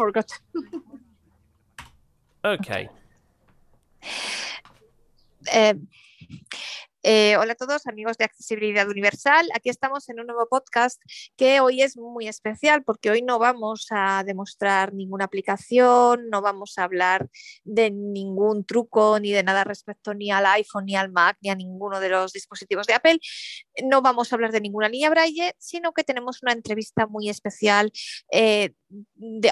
forgot. Okay. Eh, Eh, hola a todos, amigos de Accesibilidad Universal. Aquí estamos en un nuevo podcast que hoy es muy especial porque hoy no vamos a demostrar ninguna aplicación, no vamos a hablar de ningún truco ni de nada respecto ni al iPhone, ni al Mac, ni a ninguno de los dispositivos de Apple. No vamos a hablar de ninguna línea Braille, sino que tenemos una entrevista muy especial eh,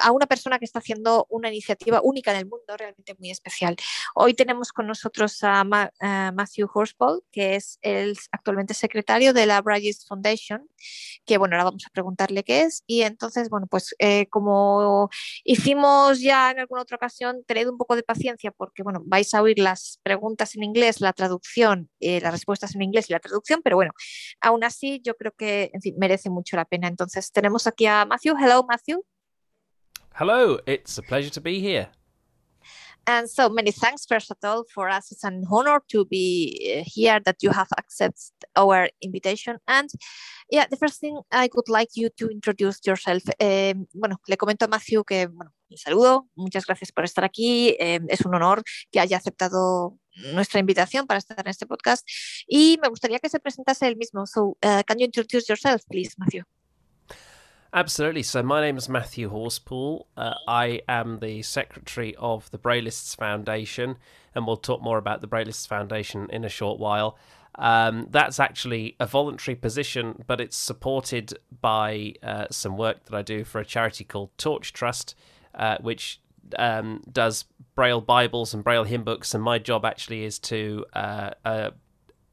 a una persona que está haciendo una iniciativa única en el mundo, realmente muy especial. Hoy tenemos con nosotros a, Ma, a Matthew Horspool, que es el actualmente secretario de la Braille's Foundation, que bueno, ahora vamos a preguntarle qué es. Y entonces, bueno, pues eh, como hicimos ya en alguna otra ocasión, tened un poco de paciencia porque, bueno, vais a oír las preguntas en inglés, la traducción, eh, las respuestas en inglés y la traducción, pero bueno, aún así yo creo que, merece mucho la pena. Entonces, tenemos aquí a Matthew. Hello, Matthew. Hello, it's a pleasure to be here. And so many thanks, first of all, for us. It's an honor to be here that you have accepted our invitation. And yeah, the first thing I would like you to introduce yourself. Eh, bueno, le comento a Matthew que, bueno, un saludo, muchas gracias por estar aquí. Eh, es un honor que haya aceptado nuestra invitación para estar en este podcast. Y me gustaría que se presentase él mismo. So, uh, can you introduce yourself, please, Matthew? Absolutely. So, my name is Matthew Horspool. Uh, I am the secretary of the Braillists Foundation, and we'll talk more about the Braillists Foundation in a short while. Um, that's actually a voluntary position, but it's supported by uh, some work that I do for a charity called Torch Trust, uh, which um, does Braille Bibles and Braille hymn books. And my job actually is to uh, uh,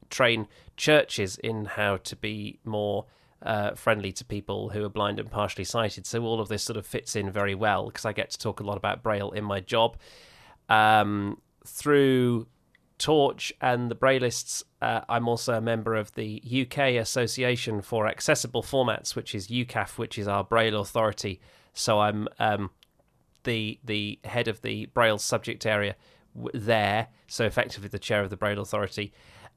train churches in how to be more uh, friendly to people who are blind and partially sighted. So all of this sort of fits in very well because I get to talk a lot about Braille in my job. Um, through Torch and the Braillists, uh, I'm also a member of the UK Association for Accessible Formats, which is UKAAF, which is our Braille authority. So I'm um, the the head of the Braille subject area there, so effectively the chair of the Braille authority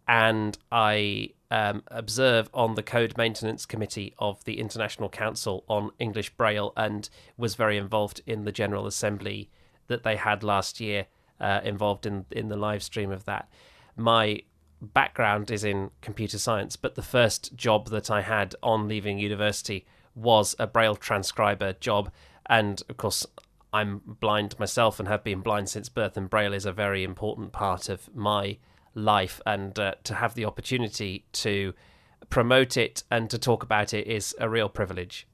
and I um, observe on the Code Maintenance Committee of the International Council on English Braille and was very involved in the General Assembly that they had last year, uh, involved in, in the live stream of that. My background is in computer science, but the first job that I had on leaving university was a Braille transcriber job. And of course, I'm blind myself and have been blind since birth, and Braille is a very important part of my life and uh, to have the opportunity to promote it and to talk about it is a real privilege.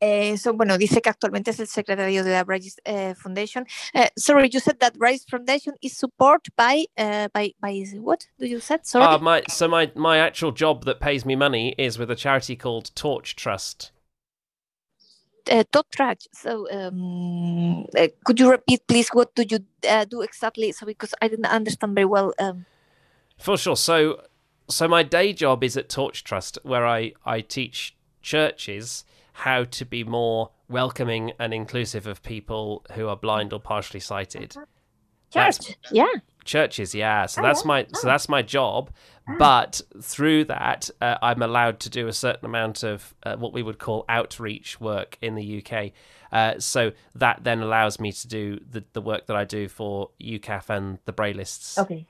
Eso, bueno, dice que actualmente es el secretario de la Braillists uh, Foundation. Uh, sorry, you said that Braillists Foundation is supported by uh, by by what? Do you said? Sorry. Uh, my so my my actual job that pays me money is with a charity called Torch Trust. Uh, Torch. So, um, uh, could you repeat, please? What do you uh, do exactly? So, because I didn't understand very well. Um... For sure. So, so my day job is at Torch Trust, where I I teach churches how to be more welcoming and inclusive of people who are blind or partially sighted. Church, that's, yeah. Churches, yeah. So oh, that's my oh. so that's my job. But through that, uh, I'm allowed to do a certain amount of uh, what we would call outreach work in the UK. Uh, so that then allows me to do the, the work that I do for UKAAF and the Braillists. Okay.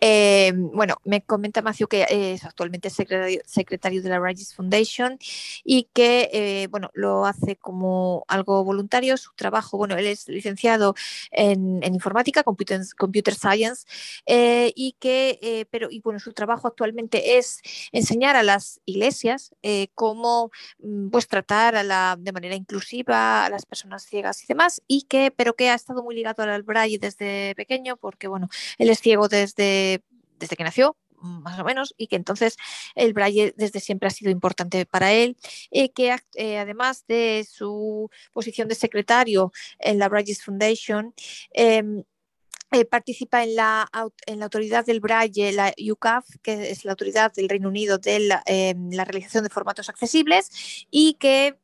Eh, bueno, me comenta Matthew que es actualmente secretario, secretario de la Regis Foundation y que, eh, bueno, lo hace como algo voluntario. Su trabajo, bueno, él es licenciado en, informática, computer, science, eh, y que, pero, y bueno, su trabajo actualmente es enseñar a las iglesias cómo, mm, pues, tratar a la, de manera inclusiva a las personas ciegas y demás, y que, pero que ha estado muy ligado al braille desde pequeño, porque, bueno, él es ciego desde, desde que nació, más o menos, y que entonces el braille desde siempre ha sido importante para él, y que eh, además de su posición de secretario en la Braille Foundation, eh, eh, participa en la, en la autoridad del Braille, la UCAF, que es la autoridad del Reino Unido de la, la realización de formatos accesibles, y que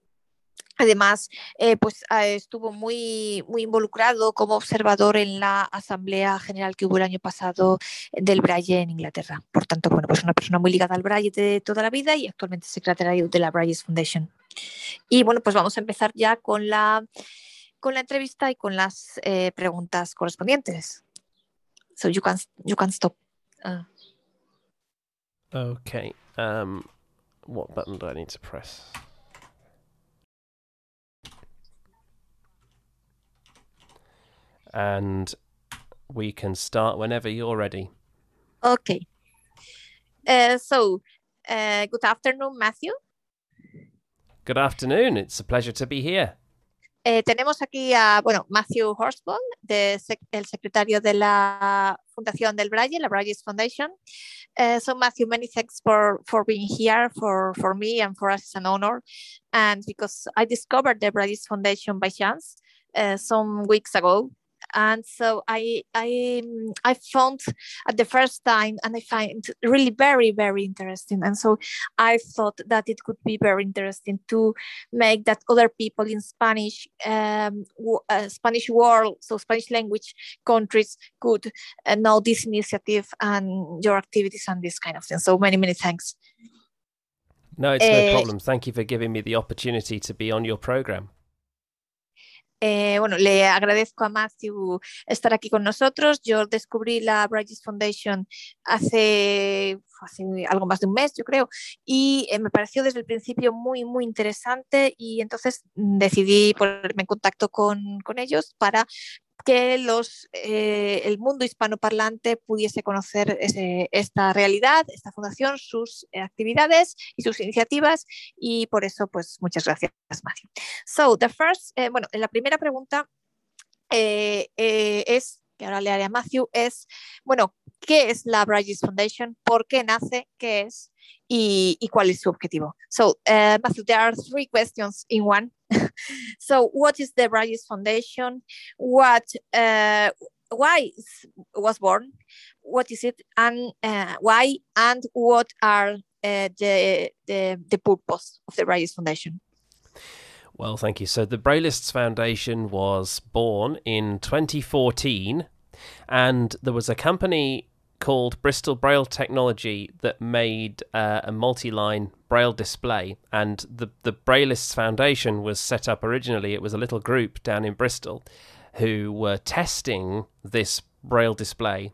Además, eh, pues eh, estuvo muy, muy involucrado como observador en la Asamblea General que hubo el año pasado del Braille en Inglaterra. Por tanto, bueno, pues una persona muy ligada al Braille de toda la vida y actualmente secretario de la Braille Foundation. Y bueno, pues vamos a empezar ya con la, con la entrevista y con las eh, preguntas correspondientes. So you can, you can stop. Uh. Okay. Um, what button do I need to press? And we can start whenever you're ready. Okay. Uh, so, uh, good afternoon, Matthew. Good afternoon. It's a pleasure to be here. Eh, tenemos aquí a, bueno, Matthew Horspool, de sec el secretario de la Fundación del Braille, la Braille Foundation. Uh, so Matthew, many thanks for, for being here, for, for me and for us it's an honor. And because I discovered the Braille Foundation by chance uh, some weeks ago, and so I I I found at the first time, and I find really very very interesting. And so I thought that it could be very interesting to make that other people in Spanish um, uh, Spanish world, so Spanish language countries, could uh, know this initiative and your activities and this kind of thing. So many many thanks. No, it's no uh, problem. Thank you for giving me the opportunity to be on your program. Eh, bueno, le agradezco a Matthew estar aquí con nosotros. Yo descubrí la Bridges Foundation hace, algo más de un mes, yo creo, y eh, me pareció desde el principio muy, muy interesante y entonces decidí ponerme en contacto con, con ellos para que eh, el mundo hispanoparlante pudiese conocer esta realidad, esta fundación, sus actividades y sus iniciativas y por eso pues muchas gracias Matthew. So the first, eh, bueno, la primera pregunta eh, eh, es, que ahora le haré a Matthew, es, bueno, ¿qué es la Bridges Foundation? ¿Por qué nace? ¿Qué es? Y, y cuál es su objetivo? So uh, there are three questions in one. so what is the Braillists Foundation? What, uh, why was born? What is it? And uh, why? And what are uh, the, the, the purpose of the Braillists Foundation? Well, thank you. So the Braillists Foundation was born in 2014, and there was a company called Bristol Braille Technology that made uh, a multi-line Braille display, and the the Braillists Foundation was set up originally. It was a little group down in Bristol who were testing this Braille display,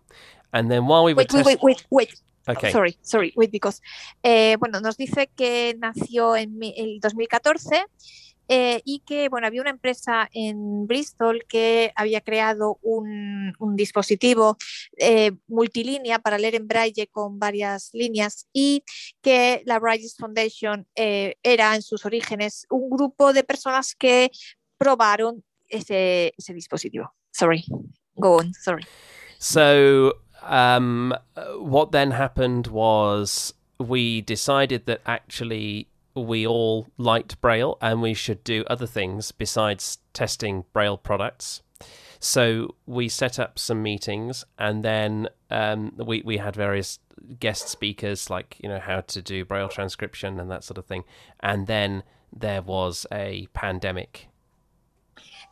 and then while we were wait, wait, wait, wait, Okay. sorry, sorry, wait, because eh, bueno, nos dice que nació en el 2014 Eh, y que bueno, había una empresa en Bristol que había creado un, dispositivo eh, multilínea para leer en braille con varias líneas y que la Braille Foundation eh, era en sus orígenes un grupo de personas que probaron ese, ese dispositivo. Sorry, go on, sorry. So, um, what then happened was we decided that actually we all liked Braille and we should do other things besides testing Braille products. So we set up some meetings and then um, we, we had various guest speakers, like, you know, how to do Braille transcription and that sort of thing. And then there was a pandemic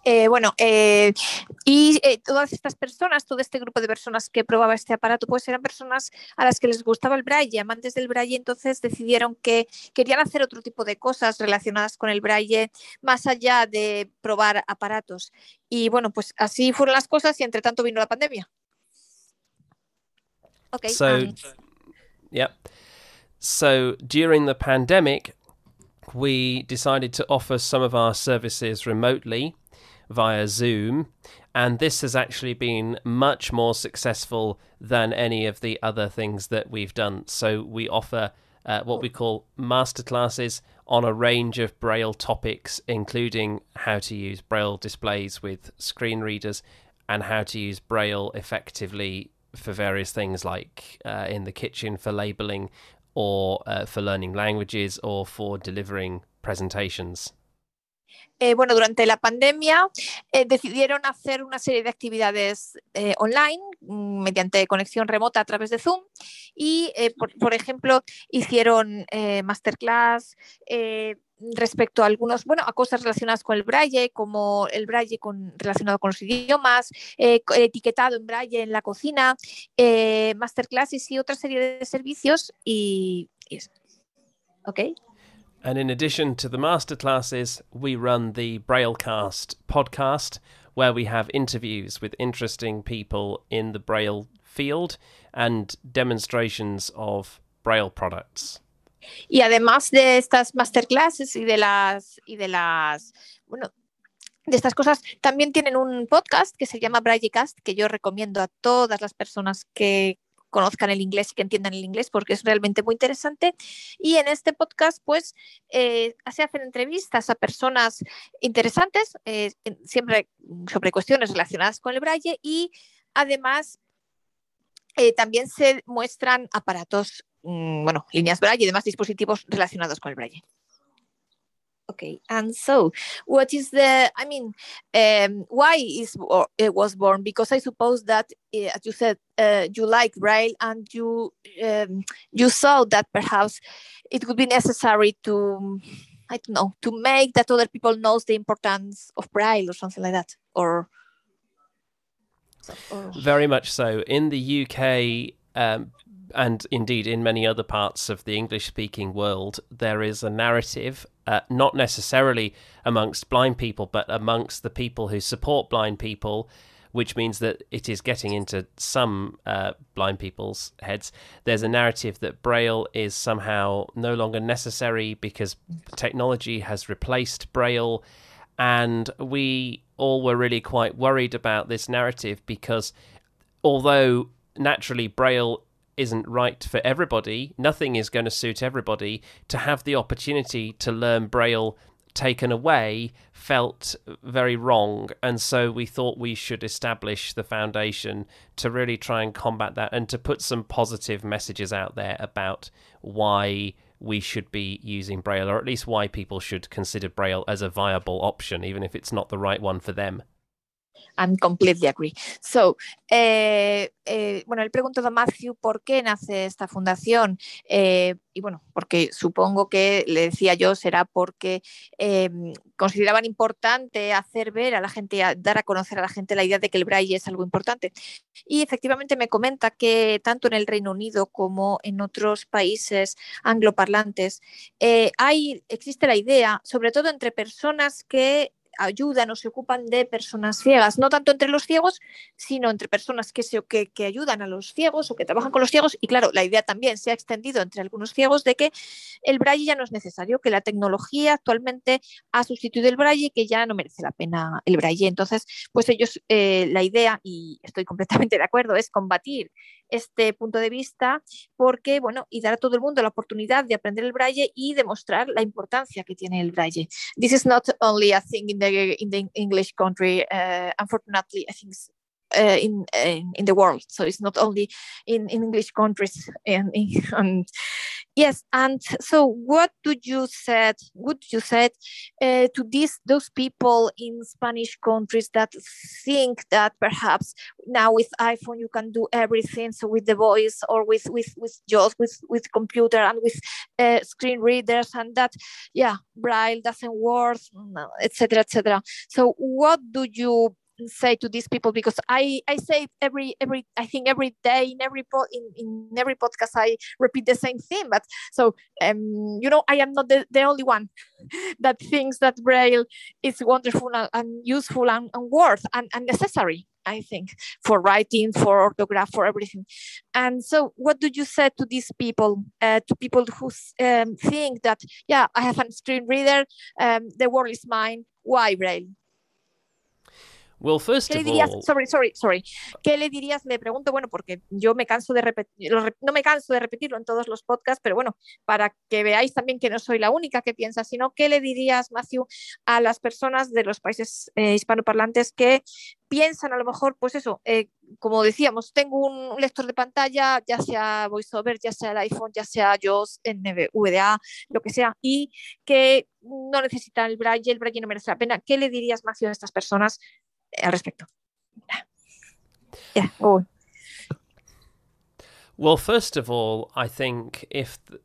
Eh, bueno, eh, y eh, todas estas personas, todo este grupo de personas que probaba este aparato, pues eran personas a las que les gustaba el braille, amantes del braille, entonces decidieron que querían hacer otro tipo de cosas relacionadas con el braille, más allá de probar aparatos. Y bueno, pues así fueron las cosas y entre tanto vino la pandemia. Okay. So, um, yeah. So during the pandemic, we decided to offer some of our services remotely. Via Zoom. And this has actually been much more successful than any of the other things that we've done. So we offer uh, what we call masterclasses on a range of Braille topics, including how to use Braille displays with screen readers and how to use Braille effectively for various things like uh, in the kitchen for labeling or uh, for learning languages or for delivering presentations. Eh, bueno, durante la pandemia eh, decidieron hacer una serie de actividades eh, online mm, mediante conexión remota a través de Zoom y, por, ejemplo, hicieron masterclass respecto a algunos, bueno, a cosas relacionadas con el braille, como el braille relacionado con los idiomas, etiquetado en braille en la cocina, masterclasses y otra serie de servicios y, y ok. And in addition to the masterclasses, we run the Braillecast podcast, where we have interviews with interesting people in the Braille field and demonstrations of Braille products. Y además de estas masterclasses y de las y de las bueno, de estas cosas, también tienen un podcast que se llama Braillecast, que yo recomiendo a todas las personas que conozcan el inglés y que entiendan el inglés porque es realmente muy interesante. Y en este podcast, pues, eh, se hacen entrevistas a personas interesantes, eh, siempre sobre cuestiones relacionadas con el braille y además eh, también se muestran aparatos, mm, bueno, líneas braille y demás dispositivos relacionados con el braille. Okay, and so what is the? I mean, um, why is it was born? Because I suppose that, uh, as you said, uh, you like Braille, and you um, you saw that perhaps it would be necessary to, I don't know, to make that other people knows the importance of Braille or something like that, or. or... Very much so. In the UK, um, and indeed in many other parts of the English speaking world, there is a narrative, uh, not necessarily amongst blind people, but amongst the people who support blind people, which means that it is getting into some uh, blind people's heads. There's a narrative that Braille is somehow no longer necessary because technology has replaced Braille. And we all were really quite worried about this narrative because although naturally Braille isn't right for everybody. Nothing is going to suit everybody. To have the opportunity to learn Braille taken away felt very wrong. And so we thought we should establish the foundation to really try and combat that and to put some positive messages out there about why we should be using Braille, or at least why people should consider Braille as a viable option, even if it's not the right one for them. I'm completely agree. So, eh, eh, bueno, él preguntó a Matthew por qué nace esta fundación. Eh, y bueno, porque supongo que le decía yo, será porque em, consideraban importante hacer ver a la gente, dar a conocer a la gente la idea de que el braille es algo importante. Y efectivamente me comenta que tanto en el Reino Unido como en otros países angloparlantes hay, existe la idea, sobre todo entre personas que ayudan o se ocupan de personas ciegas, no tanto entre los ciegos, sino entre personas que, se, que, que, ayudan a los ciegos o que trabajan con los ciegos. Y claro, la idea también se ha extendido entre algunos ciegos de que el braille ya no es necesario, que la tecnología actualmente ha sustituido el braille y que ya no merece la pena el braille. Entonces, pues ellos, eh, la idea, y estoy completamente de acuerdo, es combatir este punto de vista porque, bueno, y dar a todo el mundo la oportunidad de aprender el braille y demostrar la importancia que tiene el braille. This is not only a thing in the, in the English country, uh, unfortunately, I think uh, in, in, in the world. So it's not only in, in English countries. And, and yes, and so what do you said? Would you said uh, to these those people in Spanish countries that think that perhaps now with iPhone you can do everything, so with the voice or with with with just with with computer and with uh, screen readers, and that yeah, Braille doesn't work, etc. etc. So what do you say to these people because I, I say every every I think every day in every po- in, in every podcast I repeat the same thing but so um you know I am not the, the only one that thinks that Braille is wonderful and, and useful and, and worth and, and necessary I think for writing for orthograph for everything. And so what do you say to these people uh, to people who um, think that yeah I have a screen reader um, the world is mine why Braille Well, first ¿Qué le dirías? all, Sorry, sorry, sorry. ¿Qué le dirías? Le pregunto, bueno, porque yo me canso de repetir, no me canso de repetirlo en todos los podcasts, pero bueno, para que veáis también que no soy la única que piensa, sino ¿qué le dirías, Matthew, a las personas de los países eh, hispanoparlantes que piensan a lo mejor, pues eso, eh, como decíamos, tengo un lector de pantalla, ya sea VoiceOver, ya sea el iPhone, ya sea JAWS, NVDA, lo que sea, y que no necesitan el braille, el braille no merece la pena. ¿Qué le dirías, Matthew, a estas personas al respecto. Yeah. Oh. Well, first of all, I think if th-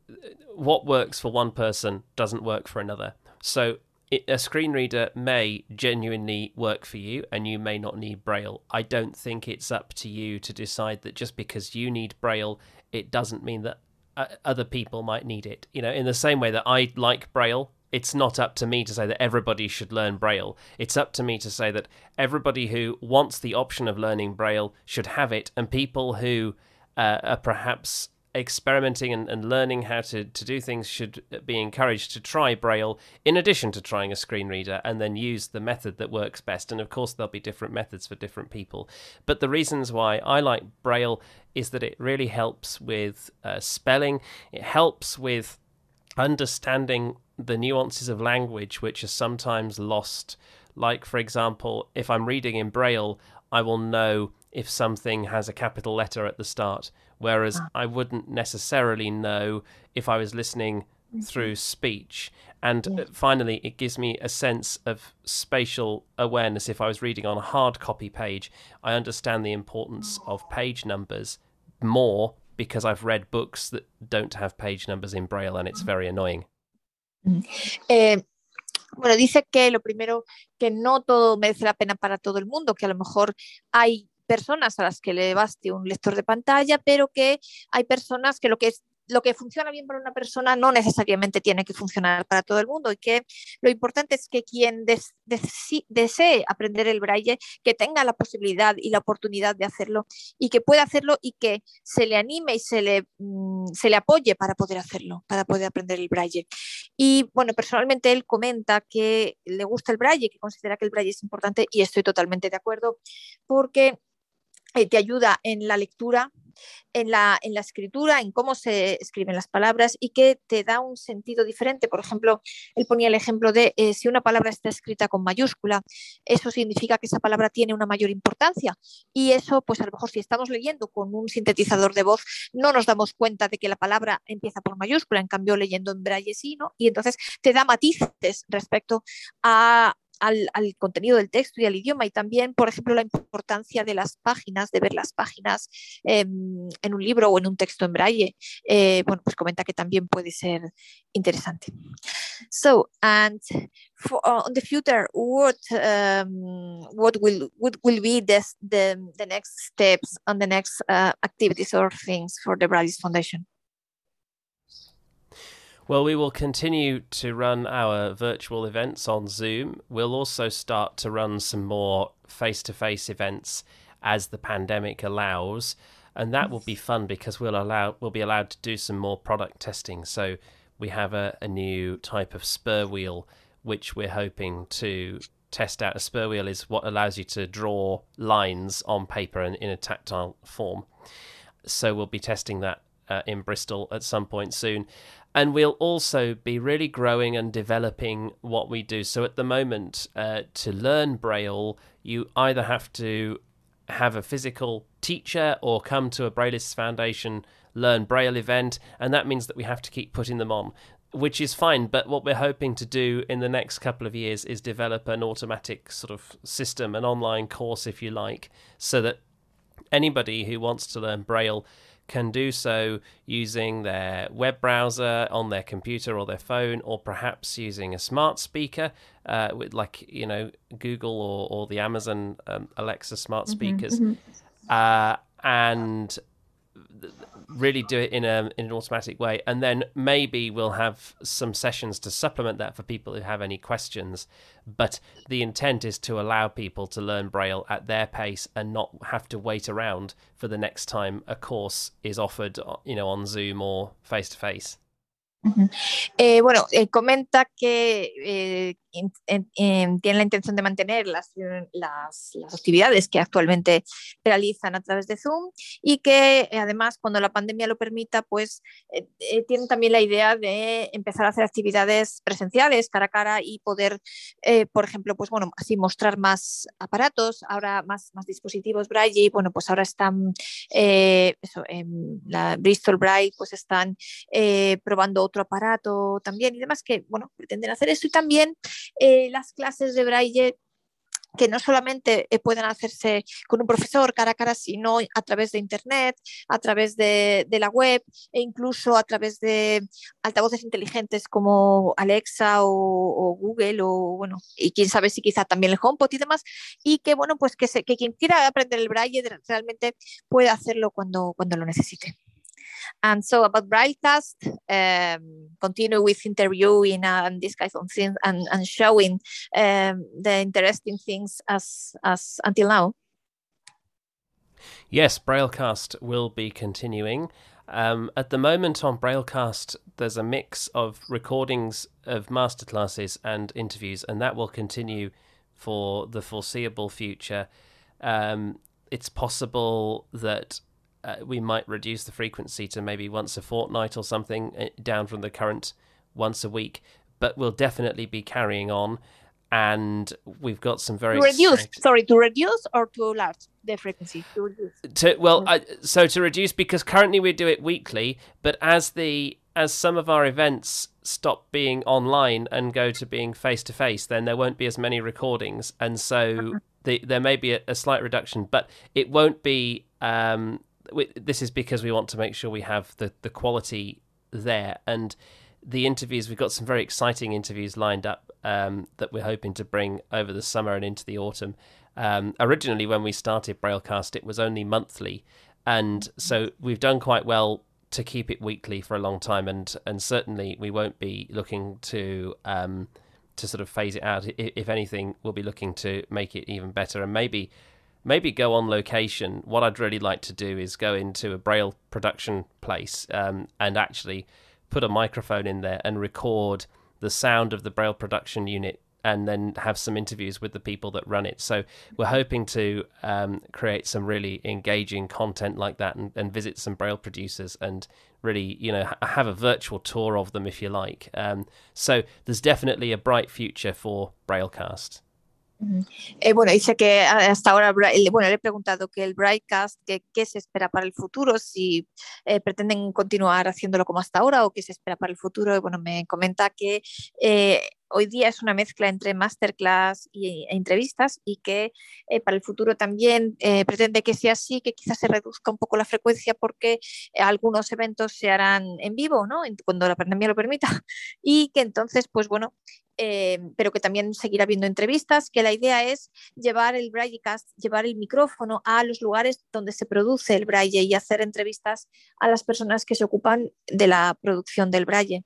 what works for one person doesn't work for another. So it, a screen reader may genuinely work for you and you may not need Braille. I don't think it's up to you to decide that just because you need Braille, it doesn't mean that uh, other people might need it. You know, in the same way that I like Braille, it's not up to me to say that everybody should learn Braille. It's up to me to say that everybody who wants the option of learning Braille should have it, and people who uh, are perhaps experimenting and, and learning how to, to do things should be encouraged to try Braille in addition to trying a screen reader and then use the method that works best. And of course, there'll be different methods for different people. But the reasons why I like Braille is that it really helps with uh, spelling, it helps with understanding the nuances of language, which are sometimes lost. Like, for example, if I'm reading in Braille, I will know if something has a capital letter at the start whereas ah. I wouldn't necessarily know if I was listening mm-hmm. through speech. And yeah. finally, it gives me a sense of spatial awareness. If I was reading on a hard copy page, I understand the importance of page numbers more because I've read books that don't have page numbers in Braille and it's mm-hmm. very annoying. Eh, bueno, dice que lo primero, que no todo merece la pena para todo el mundo, que a lo mejor hay personas a las que le baste un lector de pantalla, pero que hay personas que lo que es lo que funciona bien para una persona no necesariamente tiene que funcionar para todo el mundo y que lo importante es que quien desee aprender el braille, que tenga la posibilidad y la oportunidad de hacerlo y que pueda hacerlo y que se le anime y se le, mm, se le apoye para poder hacerlo, para poder aprender el braille. Y bueno, personalmente él comenta que le gusta el braille, que considera que el braille es importante y estoy totalmente de acuerdo porque eh, te ayuda en la lectura, en la, en la escritura, en cómo se escriben las palabras y que te da un sentido diferente. Por ejemplo, él ponía el ejemplo de eh, si una palabra está escrita con mayúscula, eso significa que esa palabra tiene una mayor importancia. Y eso, pues a lo mejor si estamos leyendo con un sintetizador de voz, no nos damos cuenta de que la palabra empieza por mayúscula, en cambio leyendo en braille sí, ¿no? Y entonces te da matices respecto a, al, contenido del texto y al idioma y también, por ejemplo, la importancia de las páginas, de ver las páginas eh, en un libro o en un texto en braille. Eh, bueno, pues comenta que también puede ser interesante. So, and for uh, on the future, what um, what will what will be the the next steps on the next uh, activities or things for the Braille Foundation? Well, we will continue to run our virtual events on Zoom. We'll also start to run some more face to face events as the pandemic allows. And that will be fun because we'll allow we'll be allowed to do some more product testing. So we have a, a new type of spur wheel which we're hoping to test out. A spur wheel is what allows you to draw lines on paper in, in a tactile form. So we'll be testing that uh, in Bristol at some point soon. And we'll also be really growing and developing what we do. So at the moment, uh, to learn Braille, you either have to have a physical teacher or come to a Braillists Foundation Learn Braille event, and that means that we have to keep putting them on which is fine. But what we're hoping to do in the next couple of years is develop an automatic sort of system, an online course, if you like, so that anybody who wants to learn Braille can do so using their web browser on their computer or their phone, or perhaps using a smart speaker, uh, with like you know Google or, or the Amazon um, Alexa smart mm-hmm, speakers, mm-hmm, mm-hmm. Uh, and really do it in a in an automatic way. And then maybe we'll have some sessions to supplement that for people who have any questions. But the intent is to allow people to learn braille at their pace and not have to wait around for the next time a course is offered you know on zoom or face to face Eh, bueno, eh, comenta que eh, tiene la intención de mantener las, las, actividades que actualmente realizan a través de Zoom y que además cuando la pandemia lo permita, pues tienen también la idea de empezar a hacer actividades presenciales cara a cara y poder, por ejemplo, pues bueno, así mostrar más aparatos, ahora más, más dispositivos Braille bueno, pues ahora están, eso, la Bristol Braille, pues están probando otro aparato también y demás que, bueno, pretenden hacer eso. Y también eh, las clases de braille que no solamente eh, pueden hacerse con un profesor cara a cara, sino a través de Internet, a través de, la web e incluso a través de altavoces inteligentes como Alexa o, Google o bueno, y quién sabe si quizá también el HomePod y demás, y que bueno, pues que, que quien quiera aprender el braille realmente puede hacerlo cuando, cuando lo necesite. And so about Braillecast, um, continue with interviewing and this kind of things and, and showing um, the interesting things as, as until now. Yes, Braillecast will be continuing. Um, at the moment on Braillecast, there's a mix of recordings of masterclasses and interviews, and that will continue for the foreseeable future. Um, it's possible that uh, we might reduce the frequency to maybe once a fortnight or something, uh, down from the current once a week. But we'll definitely be carrying on, and we've got some very to reduce. Exciting... Sorry, to reduce or to large the frequency. To reduce. To well, I, so to reduce because currently we do it weekly, but as the as some of our events stop being online and go to being face to face, then there won't be as many recordings, and so uh-huh. the, there may be a, a, slight reduction, but it won't be um, we, this is because we want to make sure we have the the quality there and the interviews. We've got some very exciting interviews lined up um, that we're hoping to bring over the summer and into the autumn. Um, originally, when we started Braillecast, it was only monthly, and so we've done quite well to keep it weekly for a long time, and and certainly we won't be looking to um, to sort of phase it out. If anything, we'll be looking to make it even better, and maybe maybe go on location. What I'd really like to do is go into a Braille production place um, and actually put a microphone in there and record the sound of the Braille production unit and then have some interviews with the people that run it. So we're hoping to um, create some really engaging content like that and, and, visit some Braille producers and really, you know, have a virtual tour of them if you like. Um, so there's definitely a bright future for Braillecast. Eh, bueno, dice que hasta ahora, bueno, le he preguntado que el Brightcast, que, qué se espera para el futuro, si eh, pretenden continuar haciéndolo como hasta ahora o qué se espera para el futuro. Y bueno, me comenta que eh, hoy día es una mezcla entre masterclass y, e entrevistas y que para el futuro también pretende que sea así, que quizás se reduzca un poco la frecuencia porque algunos eventos se harán en vivo, ¿no? Cuando la pandemia lo permita. Y que entonces, pues bueno, eh, pero que también seguirá viendo entrevistas, que la idea es llevar el Braillecast, llevar el micrófono a los lugares donde se produce el braille y hacer entrevistas a las personas que se ocupan de la producción del braille.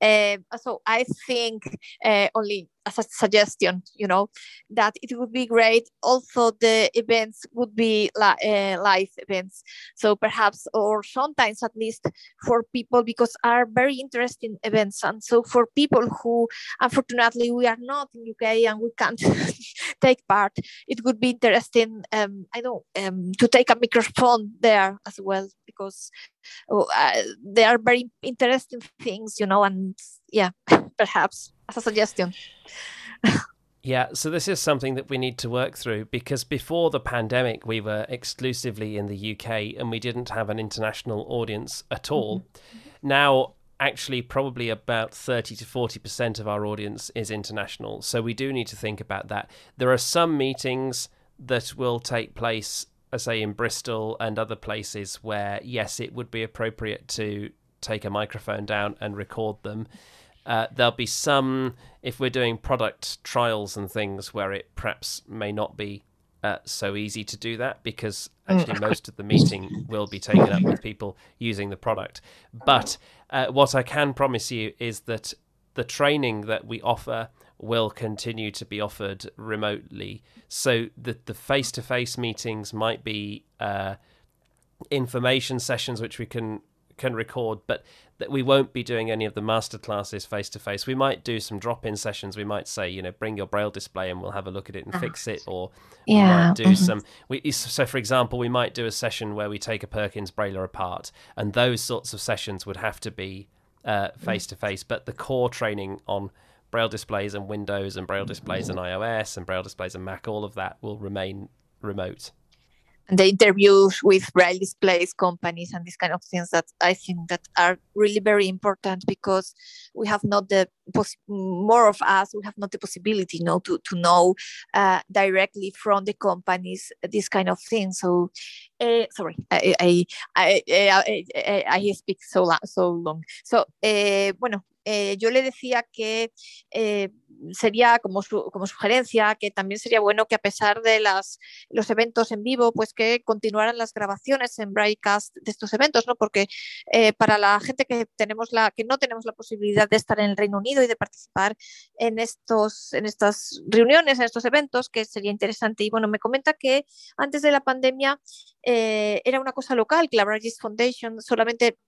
Uh, so I think uh, only as a suggestion, you know, that it would be great. Also, the events would be li- uh, live events. So perhaps, or sometimes at least for people because are very interesting events. And so for people who, unfortunately, we are not in UK and we can't take part, it would be interesting. Um, I know um, to take a microphone there as well because oh, uh, they are very interesting things, you know, and yeah, perhaps as a suggestion. Yeah, so this is something that we need to work through because before the pandemic, we were exclusively in the UK and we didn't have an international audience at all. Mm-hmm. Now, actually, probably about 30 to 40% of our audience is international. So we do need to think about that. There are some meetings that will take place, I say, in Bristol and other places where, yes, it would be appropriate to take a microphone down and record them. Uh, there'll be some, if we're doing product trials and things, where it perhaps may not be uh, so easy to do that because actually mm. most of the meeting will be taken up with people using the product. But uh, what I can promise you is that the training that we offer will continue to be offered remotely. So the the face to face meetings might be uh, information sessions which we can can record, but that we won't be doing any of the master classes face to face. We might do some drop in sessions. We might say, you know, bring your braille display and we'll have a look at it and uh, fix it, or yeah, do mm-hmm. some. We, so, for example, we might do a session where we take a Perkins brailler apart, and those sorts of sessions would have to be face to face. But the core training on braille displays and Windows and braille displays and iOS and braille displays and Mac, all of that will remain remote. The interviews with braille displays companies and these kind of things that I think that are really very important because we have not the more of us we have not the possibility you know to to know uh, directly from the companies this kind of thing so uh, sorry I I, I I, I, I speak so long so long. So uh, bueno eh, yo le decía que eh, sería como, como, sugerencia que también sería bueno que a pesar de las, los eventos en vivo, pues que continuaran las grabaciones en broadcast de estos eventos, ¿no? Porque eh, para la gente que tenemos la, que no tenemos la posibilidad de estar en el Reino Unido y de participar en estos, en estas reuniones, en estos eventos, que sería interesante. Y bueno, me comenta que antes de la pandemia era una cosa local, que la Brigis Foundation solamente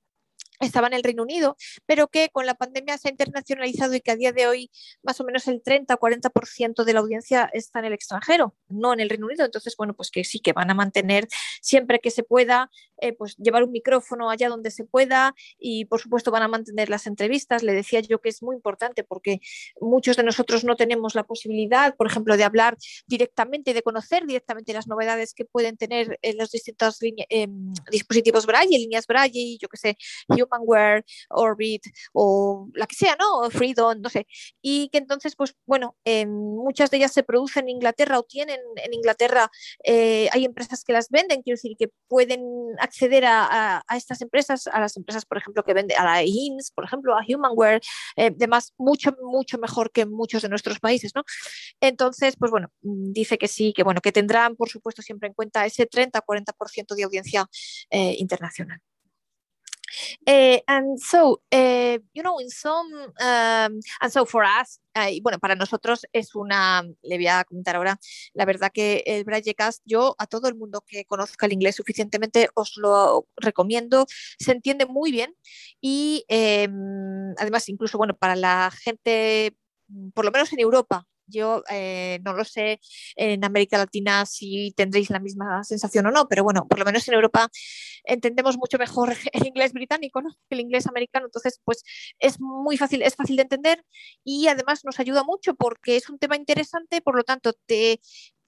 estaba en el Reino Unido, pero que con la pandemia se ha internacionalizado y que a día de hoy más o menos el 30 o 40% de la audiencia está en el extranjero, no en el Reino Unido. Entonces, bueno, pues que sí, que van a mantener siempre que se pueda, eh, pues llevar un micrófono allá donde se pueda y por supuesto van a mantener las entrevistas. Le decía yo que es muy importante porque muchos de nosotros no tenemos la posibilidad, por ejemplo, de hablar directamente, de conocer directamente las novedades que pueden tener en los distintos eh, dispositivos Braille, líneas Braille yo que sé, Humanware, Orbit o la que sea, ¿no? Freedom, no sé. Y que entonces, pues bueno, eh, muchas de ellas se producen en Inglaterra o tienen en Inglaterra, eh, hay empresas que las venden, quiero decir, que pueden acceder a, estas empresas, a las empresas, por ejemplo, que venden, a la INS, por ejemplo, a Humanware, eh, demás, mucho, mucho mejor que muchos de nuestros países, ¿no? Entonces, pues bueno, dice que sí, que bueno, que tendrán, por supuesto, siempre en cuenta ese 30-40% de audiencia eh, internacional. Uh, and so, uh, you know, in some, um, and so for us, uh, bueno, para nosotros es una, le voy a comentar ahora, la verdad que el Braillecast, yo a todo el mundo que conozca el inglés suficientemente os lo recomiendo, se entiende muy bien y em, además incluso, bueno, para la gente, por lo menos en Europa, yo eh, no lo sé en América Latina si tendréis la misma sensación o no, pero bueno, por lo menos en Europa entendemos mucho mejor el inglés británico que el inglés americano, entonces pues es muy fácil, es fácil de entender y además nos ayuda mucho porque es un tema interesante, por lo tanto te,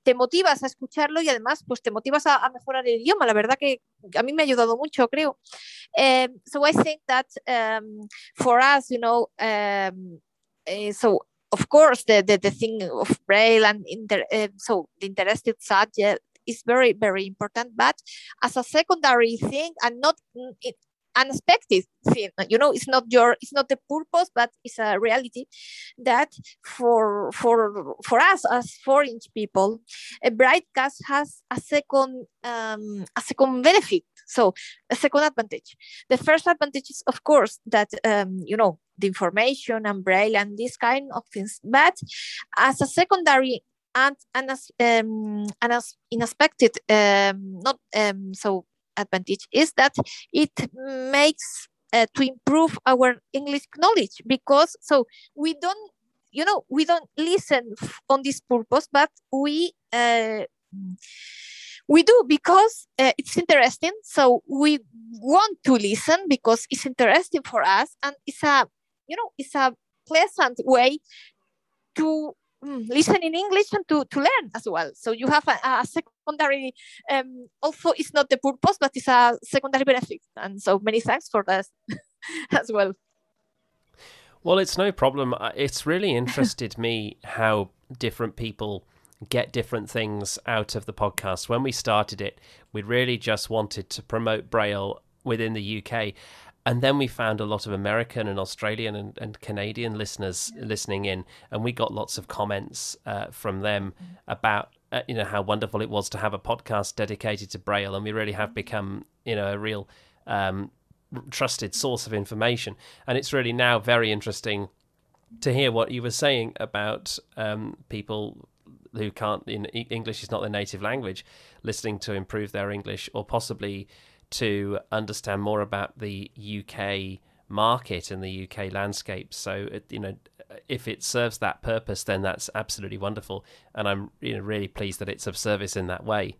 te motivas a escucharlo y además pues te motivas a, a, mejorar el idioma. La verdad que a mí me ha ayudado mucho, creo. Um, so I think that um, for us, you know, um, uh, so of course, the, the, the thing of Braille and inter, uh, so the interested subject is very, very important. But as a secondary thing and not it, unexpected thing, you know, it's not your, it's not the purpose, but it's a reality that for for for us as foreign people, a broadcast has a second um, a second benefit. So a second advantage. The first advantage is, of course, that um, you know the information and braille and this kind of things. But as a secondary and, and as um, and as unexpected, um, not um, so advantage is that it makes uh, to improve our English knowledge because so we don't you know we don't listen on this purpose, but we. Uh, we do because uh, it's interesting so we want to listen because it's interesting for us and it's a you know, it's a pleasant way to mm, listen in English and to, to learn as well. So you have a, a secondary, um, also it's not the purpose, but it's a secondary benefit. And so many thanks for that as well. Well, it's no problem. It's really interested me how different people get different things out of the podcast. When we started it, we really just wanted to promote Braille within the UK and then we found a lot of American and Australian and, and Canadian listeners listening in, and we got lots of comments uh, from them about uh, you know how wonderful it was to have a podcast dedicated to Braille, and we really have become you know a real um, trusted source of information. And it's really now very interesting to hear what you were saying about um, people who can't in English is not their native language, listening to improve their English or possibly to understand more about the UK market and the UK landscape. So, you know, if it serves that purpose, then that's absolutely wonderful. And I'm you know, really pleased that it's of service in that way.